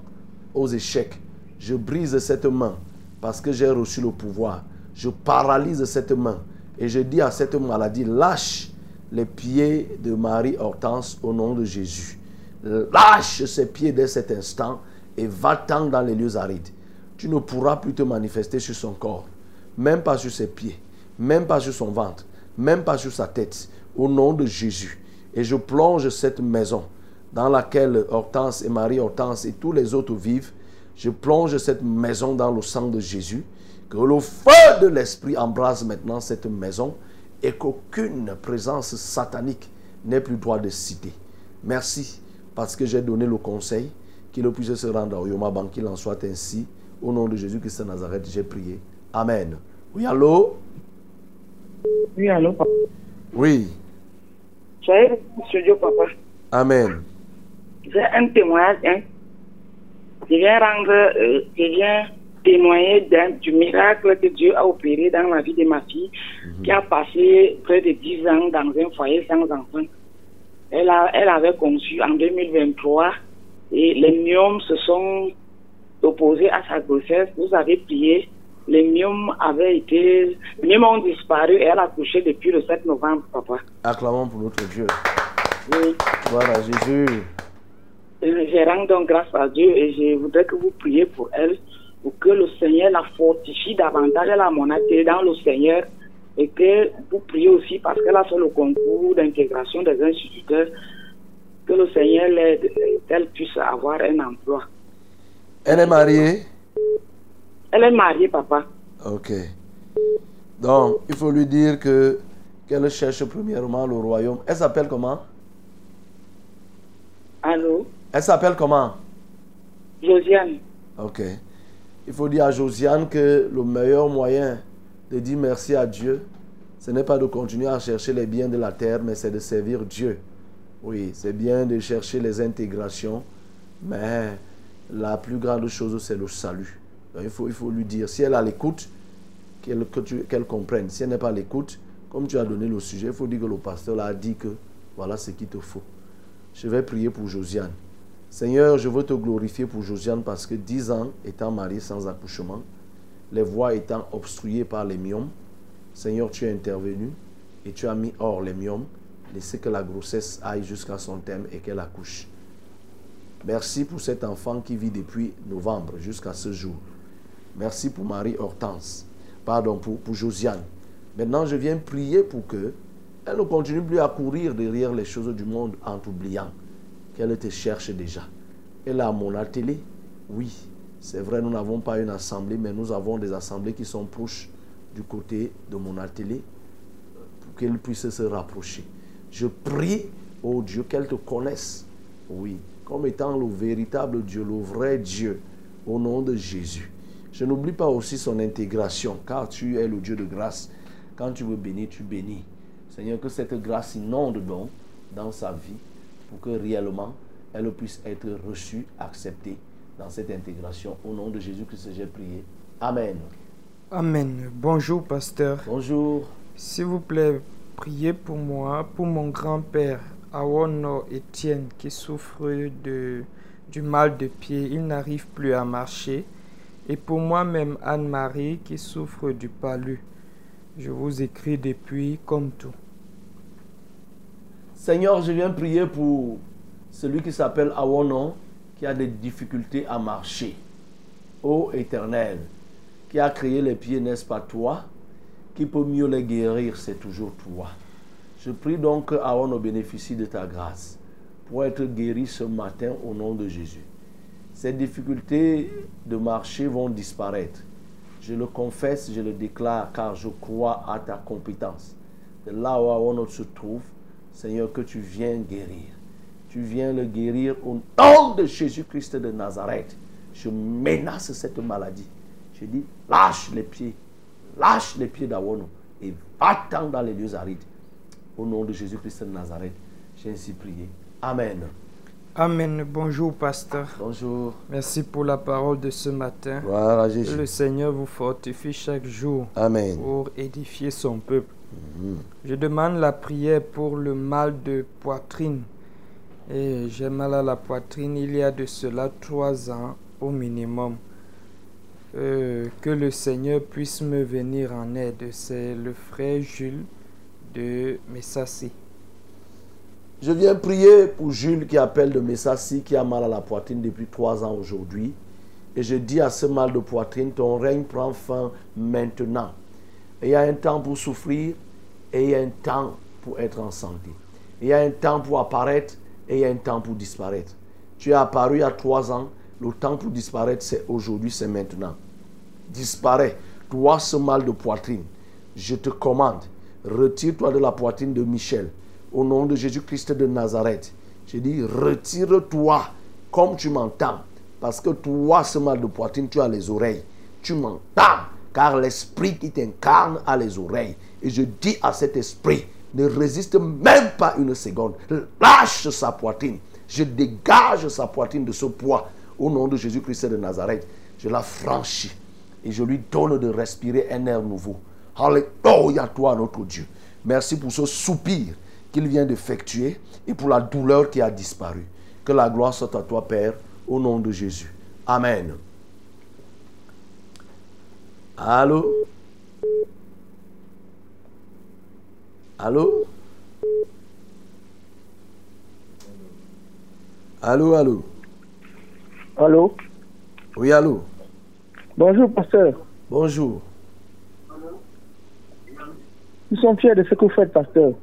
aux échecs, je brise cette main parce que j'ai reçu le pouvoir. Je paralyse cette main et je dis à cette maladie, lâche les pieds de Marie Hortense au nom de Jésus. Lâche ses pieds dès cet instant et va-t'en dans les lieux arides. Tu ne pourras plus te manifester sur son corps, même pas sur ses pieds, même pas sur son ventre, même pas sur sa tête, au nom de Jésus. Et je plonge cette maison dans laquelle Hortense et Marie Hortense et tous les autres vivent, je plonge cette maison dans le sang de Jésus, que le feu de l'Esprit embrase maintenant cette maison et qu'aucune présence satanique n'ait plus droit de citer. Merci parce que j'ai donné le conseil qu'il puisse se rendre à Yomaban, qu'il en soit ainsi. Au nom de Jésus-Christ de Nazareth, j'ai prié. Amen. Oui, allô? Oui, allô? Oui. Soyez Monsieur Dieu, papa. Amen. J'ai un témoignage. Hein. Je viens rendre, euh, je viens témoigner du miracle que Dieu a opéré dans la vie de ma fille, qui a passé près de 10 ans dans un foyer sans enfant. Elle, a, elle avait conçu en 2023 et les myomes se sont opposés à sa grossesse. Vous avez prié. Les myomes avaient été, les myomes ont disparu et elle a couché depuis le 7 novembre, papa. Acclamons pour notre Dieu. Oui. Voilà Jésus. Euh, Je rends donc grâce à Dieu et je voudrais que vous priez pour elle, pour que le Seigneur la fortifie davantage. Elle a mon atelier dans le Seigneur et que vous priez aussi parce qu'elle a fait le concours d'intégration des instituteurs, que le Seigneur l'aide qu'elle puisse avoir un emploi. Elle est mariée? Elle est mariée, papa. Ok. Donc, il faut lui dire que qu'elle cherche premièrement le royaume. Elle s'appelle comment? Allô? Elle s'appelle comment? Josiane. Ok. Il faut dire à Josiane que le meilleur moyen de dire merci à Dieu, ce n'est pas de continuer à chercher les biens de la terre, mais c'est de servir Dieu. Oui, c'est bien de chercher les intégrations, mais la plus grande chose, c'est le salut. Donc, il, faut, il faut lui dire, si elle a l'écoute, qu'elle qu'elle comprenne. Si elle n'est pas l'écoute, comme tu as donné le sujet, il faut dire que le pasteur a dit que voilà ce qu'il te faut. Je vais prier pour Josiane. Seigneur, je veux te glorifier pour Josiane parce que 10 ans étant mariée sans accouchement, les voies étant obstruées par les myomes, Seigneur, tu es intervenu et tu as mis hors les myomes, laissé que la grossesse aille jusqu'à son terme et qu'elle accouche. Merci pour cet enfant qui vit depuis novembre jusqu'à ce jour. Merci pour Marie Hortense. Pardon, pour, pour Josiane. Maintenant, je viens prier pour que elle ne continue plus à courir derrière les choses du monde en t'oubliant qu'elle te cherche déjà. Elle a mon atelier. Oui, c'est vrai, nous n'avons pas une assemblée, mais nous avons des assemblées qui sont proches du côté de mon atelier pour qu'elle puisse se rapprocher. Je prie, oh Dieu, qu'elle te connaisse. Oui, comme étant le véritable Dieu, le vrai Dieu, au nom de Jésus. Je n'oublie pas aussi son intégration, car tu es le Dieu de grâce. Quand tu veux bénir, tu bénis. Seigneur, que cette grâce inonde donc dans sa vie pour que réellement elle puisse être reçue, acceptée dans cette intégration. Au nom de Jésus-Christ, j'ai prié. Amen. Amen. Bonjour, pasteur. Bonjour. S'il vous plaît, priez pour moi, pour mon grand-père, Awono Étienne, qui souffre de, du mal de pied. Il n'arrive plus à marcher. Et pour moi-même, Anne-Marie, qui souffre du palu. Je vous écris depuis comme tout. Seigneur, je viens prier pour celui qui s'appelle Awono, qui a des difficultés à marcher. Ô Éternel, qui a créé les pieds, n'est-ce pas toi Qui peut mieux les guérir, c'est toujours toi. Je prie donc que Awono bénéficie de ta grâce pour être guéri ce matin au nom de Jésus. Ces difficultés de marcher vont disparaître. Je le confesse, je le déclare, car je crois à ta compétence. De là où Awono se trouve, Seigneur, que tu viens guérir. Tu viens le guérir au nom de Jésus-Christ de Nazareth. Je menace cette maladie. Je dis, lâche les pieds. Lâche les pieds d'Awono et va-t'en dans les lieux arides. Au nom de Jésus-Christ de Nazareth, j'ai ainsi prié. Amen. Amen. Bonjour, pasteur. Bonjour. Merci pour la parole de ce matin. Voilà, Jésus. Que le Seigneur vous fortifie chaque jour Amen. pour édifier son peuple. Je demande la prière pour le mal de poitrine. Et j'ai mal à la poitrine il y a de cela trois ans au minimum. Euh, que le Seigneur puisse me venir en aide. C'est le frère Jules de Messassi. Je viens prier pour Jules qui appelle de Messassi, qui a mal à la poitrine depuis trois ans aujourd'hui. Et je dis à ce mal de poitrine, ton règne prend fin maintenant. Il y a un temps pour souffrir et il y a un temps pour être en santé. Il y a un temps pour apparaître et il y a un temps pour disparaître. Tu es apparu il y a trois ans. Le temps pour disparaître, c'est aujourd'hui, c'est maintenant. Disparaît. Toi, ce mal de poitrine, je te commande, retire-toi de la poitrine de Michel. Au nom de Jésus-Christ de Nazareth. Je dis, retire-toi comme tu m'entends. Parce que toi, ce mal de poitrine, tu as les oreilles. Tu m'entends. Car l'esprit qui t'incarne a les oreilles. Et je dis à cet esprit, ne résiste même pas une seconde. Lâche sa poitrine. Je dégage sa poitrine de ce poids. Au nom de Jésus-Christ de Nazareth, je la franchis et je lui donne de respirer un air nouveau. Alléluia, toi, notre Dieu. Merci pour ce soupir qu'il vient d'effectuer et pour la douleur qui a disparu. Que la gloire soit à toi, Père, au nom de Jésus. Amen. Allô? Allô? Allô, allô? Allô? Oui, allô? Bonjour, pasteur. Bonjour. Nous sommes fiers de ce que vous faites, pasteur.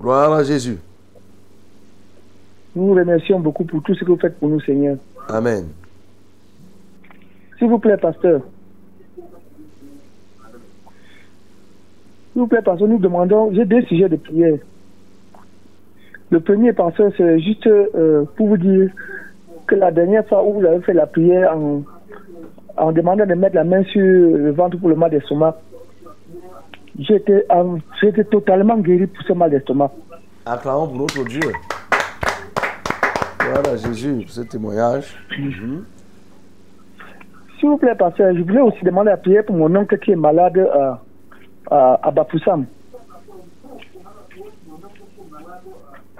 Gloire à Jésus. Nous vous remercions beaucoup pour tout ce que vous faites pour nous, Seigneur. Amen. S'il vous plaît, pasteur. S'il vous plaît, pasteur, nous demandons, j'ai deux sujets de prière. Le premier, pasteur, c'est juste euh, pour vous dire que la dernière fois où vous avez fait la prière en, en demandant de mettre la main sur le ventre pour le mal d'estomac, j'étais j'étais totalement guéri pour ce mal d'estomac. Acclamons pour notre Dieu. Gloire à Jésus pour ce témoignage. S'il vous plaît, pasteur, je voulais aussi demander la prière pour mon oncle qui est malade à, à, à Bafoussam.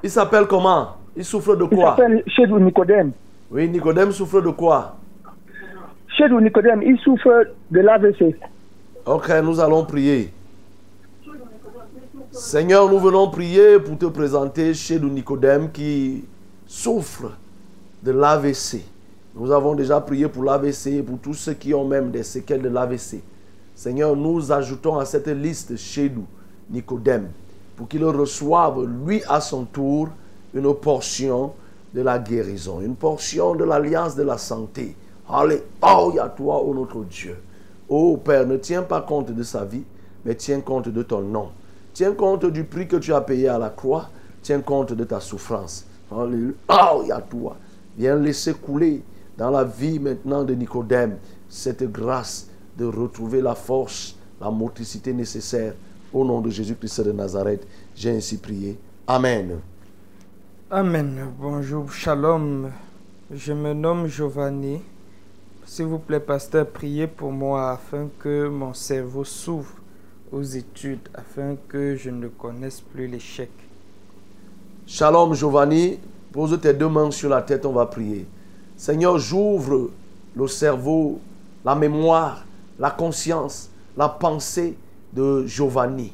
Il s'appelle comment? Il souffre de Il quoi? s'appelle Chedou Nicodème. Oui, Nicodème souffre de quoi? Chedou Nicodème, il souffre de l'AVC. Ok, nous allons prier. Seigneur, nous venons prier pour te présenter chez nous Nicodème qui souffre de l'AVC. Nous avons déjà prié pour l'AVC et pour tous ceux qui ont même des séquelles de l'AVC. Seigneur, nous ajoutons à cette liste chez nous Nicodème pour qu'il reçoive, lui à son tour, une portion de la guérison, une portion de l'alliance de la santé. Alléluia, toi, ô notre Dieu. Ô Père, ne tiens pas compte de sa vie, mais tiens compte de ton nom. Tiens compte du prix que tu as payé à la croix. Tiens compte de ta souffrance. Alléluia, toi. Viens laisser couler dans la vie maintenant de Nicodème cette grâce de retrouver la force, la motricité nécessaire. Au nom de Jésus-Christ de Nazareth, j'ai ainsi prié. Amen. Amen. Bonjour, shalom. Je me nomme Giovanni. S'il vous plaît, pasteur, priez pour moi afin que mon cerveau s'ouvre aux études, afin que je ne connaisse plus l'échec. Shalom Giovanni, pose tes deux mains sur la tête, on va prier. Seigneur, j'ouvre le cerveau, la mémoire, la conscience, la pensée de Giovanni.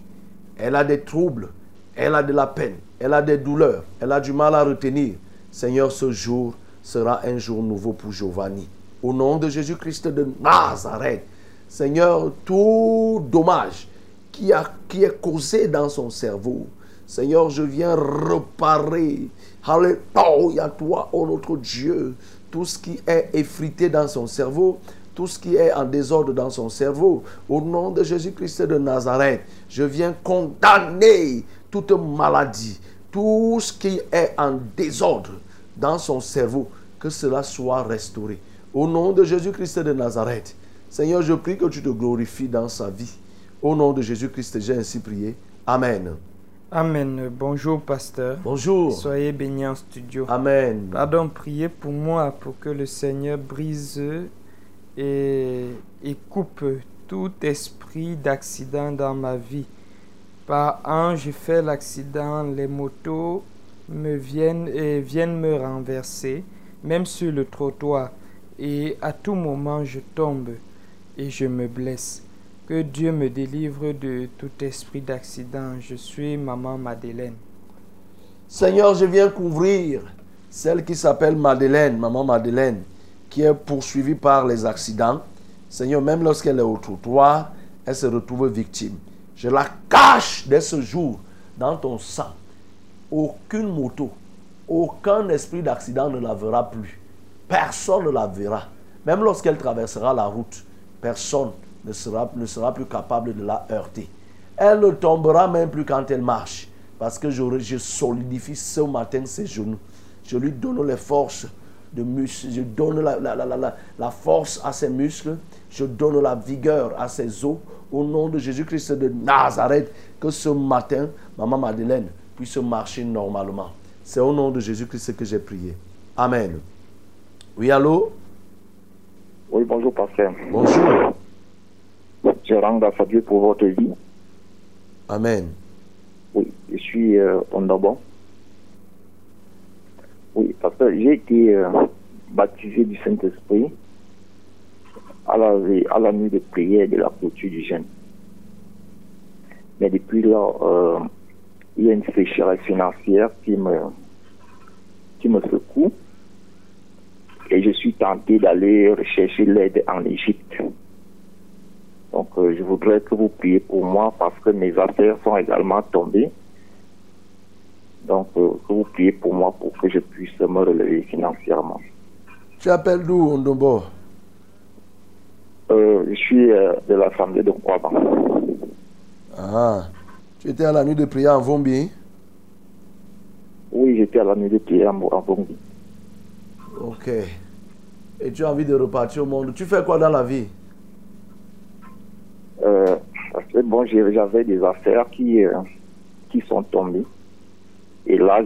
Elle a des troubles, elle a de la peine, elle a des douleurs, elle a du mal à retenir. Seigneur, ce jour sera un jour nouveau pour Giovanni. Au nom de Jésus-Christ de Nazareth, Seigneur, tout dommage qui, a, qui est causé dans son cerveau, Seigneur, je viens reparer. Alléluia, toi, oh notre Dieu. Tout ce qui est effrité dans son cerveau, tout ce qui est en désordre dans son cerveau, au nom de Jésus-Christ de Nazareth, je viens condamner toute maladie, tout ce qui est en désordre dans son cerveau, que cela soit restauré. Au nom de Jésus-Christ de Nazareth, Seigneur, je prie que tu te glorifies dans sa vie. Au nom de Jésus-Christ, j'ai ainsi prié. Amen. Amen. Bonjour, pasteur. Bonjour. Soyez bénis en studio. Amen. Pardon, priez pour moi pour que le Seigneur brise et, coupe tout esprit d'accident dans ma vie. Par an, je fais l'accident, les motos me viennent et viennent me renverser, même sur le trottoir. Et à tout moment, je tombe et je me blesse. Que Dieu me délivre de tout esprit d'accident. Je suis maman Madeleine. Seigneur, je viens couvrir celle qui s'appelle Madeleine, maman Madeleine, qui est poursuivie par les accidents. Seigneur, même lorsqu'elle est au trottoir, elle se retrouve victime. Je la cache dès ce jour dans ton sang. Aucune moto, aucun esprit d'accident ne la verra plus. Personne ne la verra. Même lorsqu'elle traversera la route, personne ne sera, ne sera plus capable de la heurter. Elle ne tombera même plus quand elle marche. Parce que je, je solidifie ce matin ses genoux. Je lui donne les forces de muscles. Je donne la, la- la- la- la- la force à ses muscles. Je donne la vigueur à ses os. Au nom de Jésus-Christ de Nazareth, que ce matin, maman Madeleine puisse marcher normalement. C'est au nom de Jésus-Christ que j'ai prié. Amen. Oui, allô? Oui, bonjour, pasteur. Bonjour. Je rends grâce à Dieu pour votre vie. Amen. Oui, je suis euh, Ondabon. Oui, pasteur, j'ai été euh, baptisé du Saint-Esprit à la, à la nuit de prière de la clôture du jeûne. Mais depuis là, euh, il y a une sécheresse financière qui me, qui me secoue. Et je suis tenté d'aller rechercher l'aide en Égypte. Donc, euh, je voudrais que vous priez pour moi parce que mes affaires sont également tombées. Donc, euh, que vous priez pour moi pour que je puisse me relever financièrement. Tu appelles d'où, Ondombo? Euh, je suis euh, de l'Assemblée de Kouaban. Ah. Tu étais à la nuit de prière en Vombi? Oui, j'étais à la nuit de prière en Bongi. Ok. Et tu as envie de repartir au monde. Tu fais quoi dans la vie? Euh, bon, j'avais des affaires qui, qui sont tombées. Et là,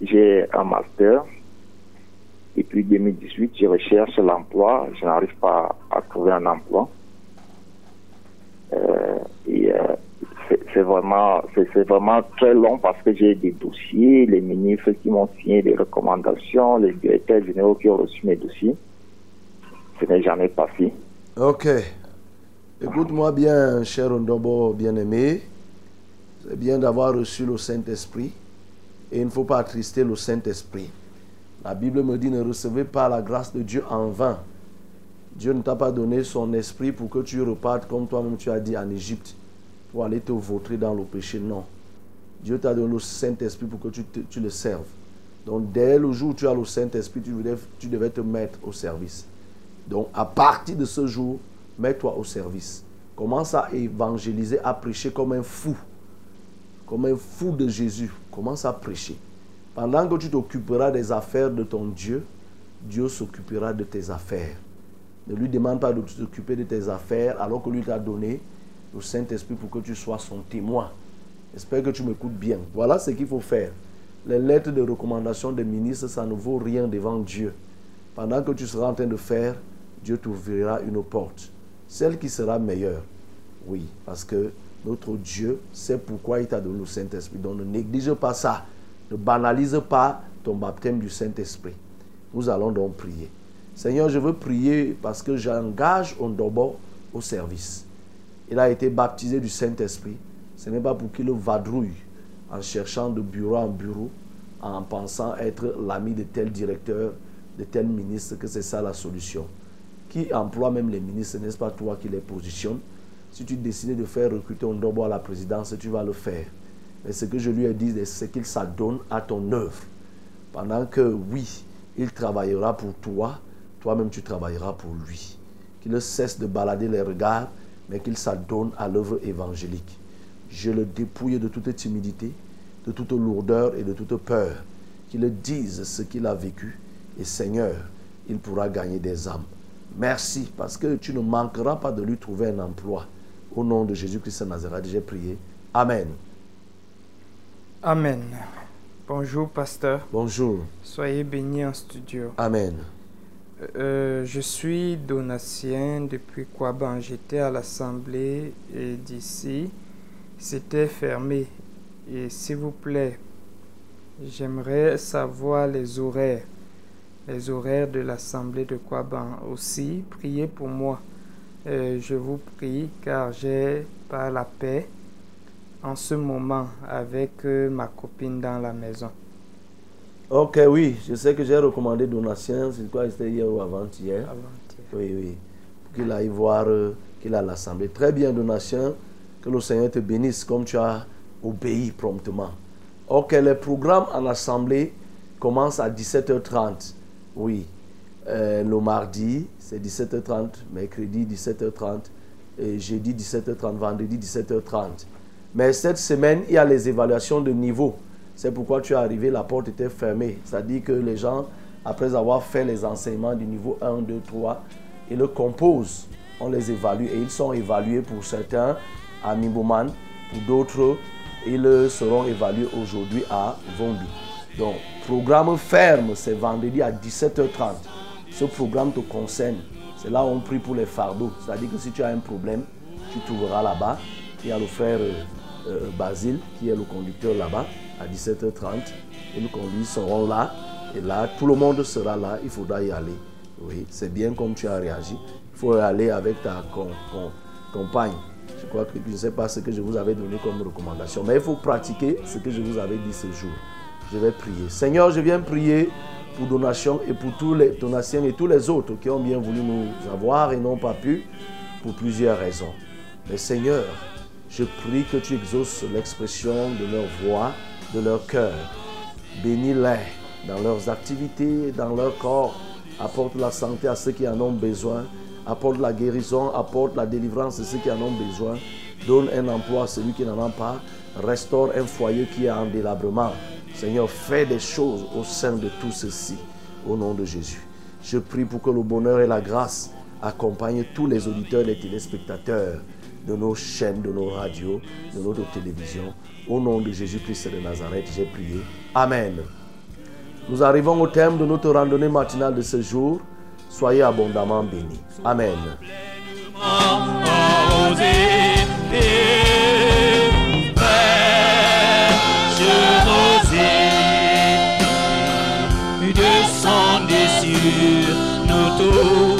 j'ai un master. Et puis 2018, je recherche l'emploi. Je n'arrive pas à trouver un emploi. Euh, et euh, c'est vraiment, c'est vraiment très long parce que j'ai des dossiers, les ministres qui m'ont signé des recommandations, les directeurs généraux qui ont reçu mes dossiers. Ce n'est jamais passé. Ok. Écoute-moi bien, cher Ondombo bien-aimé. C'est bien d'avoir reçu le Saint-Esprit. Et il ne faut pas attrister le Saint-Esprit. La Bible me dit ne recevez pas la grâce de Dieu en vain. Dieu ne t'a pas donné son esprit pour que tu repartes comme toi-même tu as dit en Égypte pour aller te vautrer dans le péché. Non. Dieu t'a donné le Saint-Esprit pour que tu, le serves. Donc dès le jour où tu as le Saint-Esprit, tu devais te mettre au service. Donc à partir de ce jour, mets-toi au service. Commence à évangéliser, à prêcher comme un fou. Comme un fou de Jésus. Commence à prêcher. Pendant que tu t'occuperas des affaires de ton Dieu, Dieu s'occupera de tes affaires. Ne lui demande pas de s'occuper de tes affaires alors que lui t'a donné le Saint-Esprit pour que tu sois son témoin. J'espère que tu m'écoutes bien. Voilà ce qu'il faut faire. Les lettres de recommandation des ministres, ça ne vaut rien devant Dieu. Pendant que tu seras en train de faire, Dieu t'ouvrira une porte. Celle qui sera meilleure. Oui, parce que notre Dieu sait pourquoi il t'a donné le Saint-Esprit. Donc ne néglige pas ça. Ne banalise pas ton baptême du Saint-Esprit. Nous allons donc prier. Seigneur, je veux prier parce que j'engage Ondobo au service. Il a été baptisé du Saint-Esprit. Ce n'est pas pour qu'il vadrouille en cherchant de bureau en bureau, en pensant être l'ami de tel directeur, de tel ministre, que c'est ça la solution. Qui emploie même les ministres, n'est-ce pas toi qui les positionnes? Si tu décides de faire recruter Ondobo à la présidence, tu vas le faire. Mais ce que je lui ai dit, c'est qu'il s'adonne à ton œuvre. Pendant que, oui, il travaillera pour toi, toi-même tu travailleras pour lui. Qu'il cesse de balader les regards, mais qu'il s'adonne à l'œuvre évangélique. Je le dépouille de toute timidité, de toute lourdeur et de toute peur. Qu'il dise ce qu'il a vécu. Et Seigneur, il pourra gagner des âmes. Merci parce que tu ne manqueras pas de lui trouver un emploi. Au nom de Jésus-Christ de Nazareth, j'ai prié. Amen. Amen. Bonjour, pasteur. Bonjour. Soyez bénis en studio. Amen. Euh, je suis donatien depuis Kwaban. J'étais à l'assemblée et d'ici, c'était fermé. Et s'il vous plaît, j'aimerais savoir les horaires. Les horaires de l'assemblée de Kwaban. Aussi, priez pour moi. Euh, je vous prie car j'ai pas la paix en ce moment avec euh, ma copine dans la maison. Ok, oui, je sais que j'ai recommandé Donatien, c'est quoi, c'était hier ou avant-hier Oui, oui, pour qu'il aille voir, euh, qu'il a l'assemblée. Très bien, Donatien, que le Seigneur te bénisse comme tu as obéi promptement. Ok, les programmes en assemblée commencent à 17h30. Oui, Euh, le mardi, c'est 17h30, mercredi 17h30, et jeudi 17h30, vendredi 17h30. Mais cette semaine, il y a les évaluations de niveau. C'est pourquoi tu es arrivé, la porte était fermée. C'est-à-dire que les gens après avoir fait les enseignements du niveau 1, 2, 3, ils le composent, on les évalue et ils sont évalués pour certains à Mimboman, pour d'autres, ils seront évalués aujourd'hui à Vombi. Donc, programme ferme, c'est vendredi à 17h30. Ce programme te concerne. C'est là où on prie pour les fardeaux. C'est-à-dire que si tu as un problème, tu trouveras là-bas. Il y a le frère euh, euh, Basile qui est le conducteur là-bas à 17h30. Et nous conduits seront là. Et là, tout le monde sera là. Il faudra y aller. Oui, c'est bien comme tu as réagi. Il faut aller avec ta compagne. Je crois que je ne sais pas ce que je vous avais donné comme recommandation. Mais il faut pratiquer ce que je vous avais dit ce jour. Je vais prier. Seigneur, je viens prier pour donation et pour tous les donations et tous les autres qui ont bien voulu nous avoir et n'ont pas pu pour plusieurs raisons. Mais Seigneur, je prie que tu exauces l'expression de leur voix, de leur cœur. Bénis-les dans leurs activités, dans leur corps. Apporte la santé à ceux qui en ont besoin. Apporte la guérison, apporte la délivrance à ceux qui en ont besoin. Donne un emploi à celui qui n'en a pas. Restaure un foyer qui est en délabrement. Seigneur, fais des choses au sein de tout ceci, au nom de Jésus. Je prie pour que le bonheur et la grâce accompagnent tous les auditeurs et les téléspectateurs de nos chaînes, de nos radios, de notre télévision. Au nom de Jésus-Christ de Nazareth, j'ai prié. Amen. Nous arrivons au thème de notre randonnée matinale de ce jour. Soyez abondamment bénis. Amen. Descendez sur nous tous.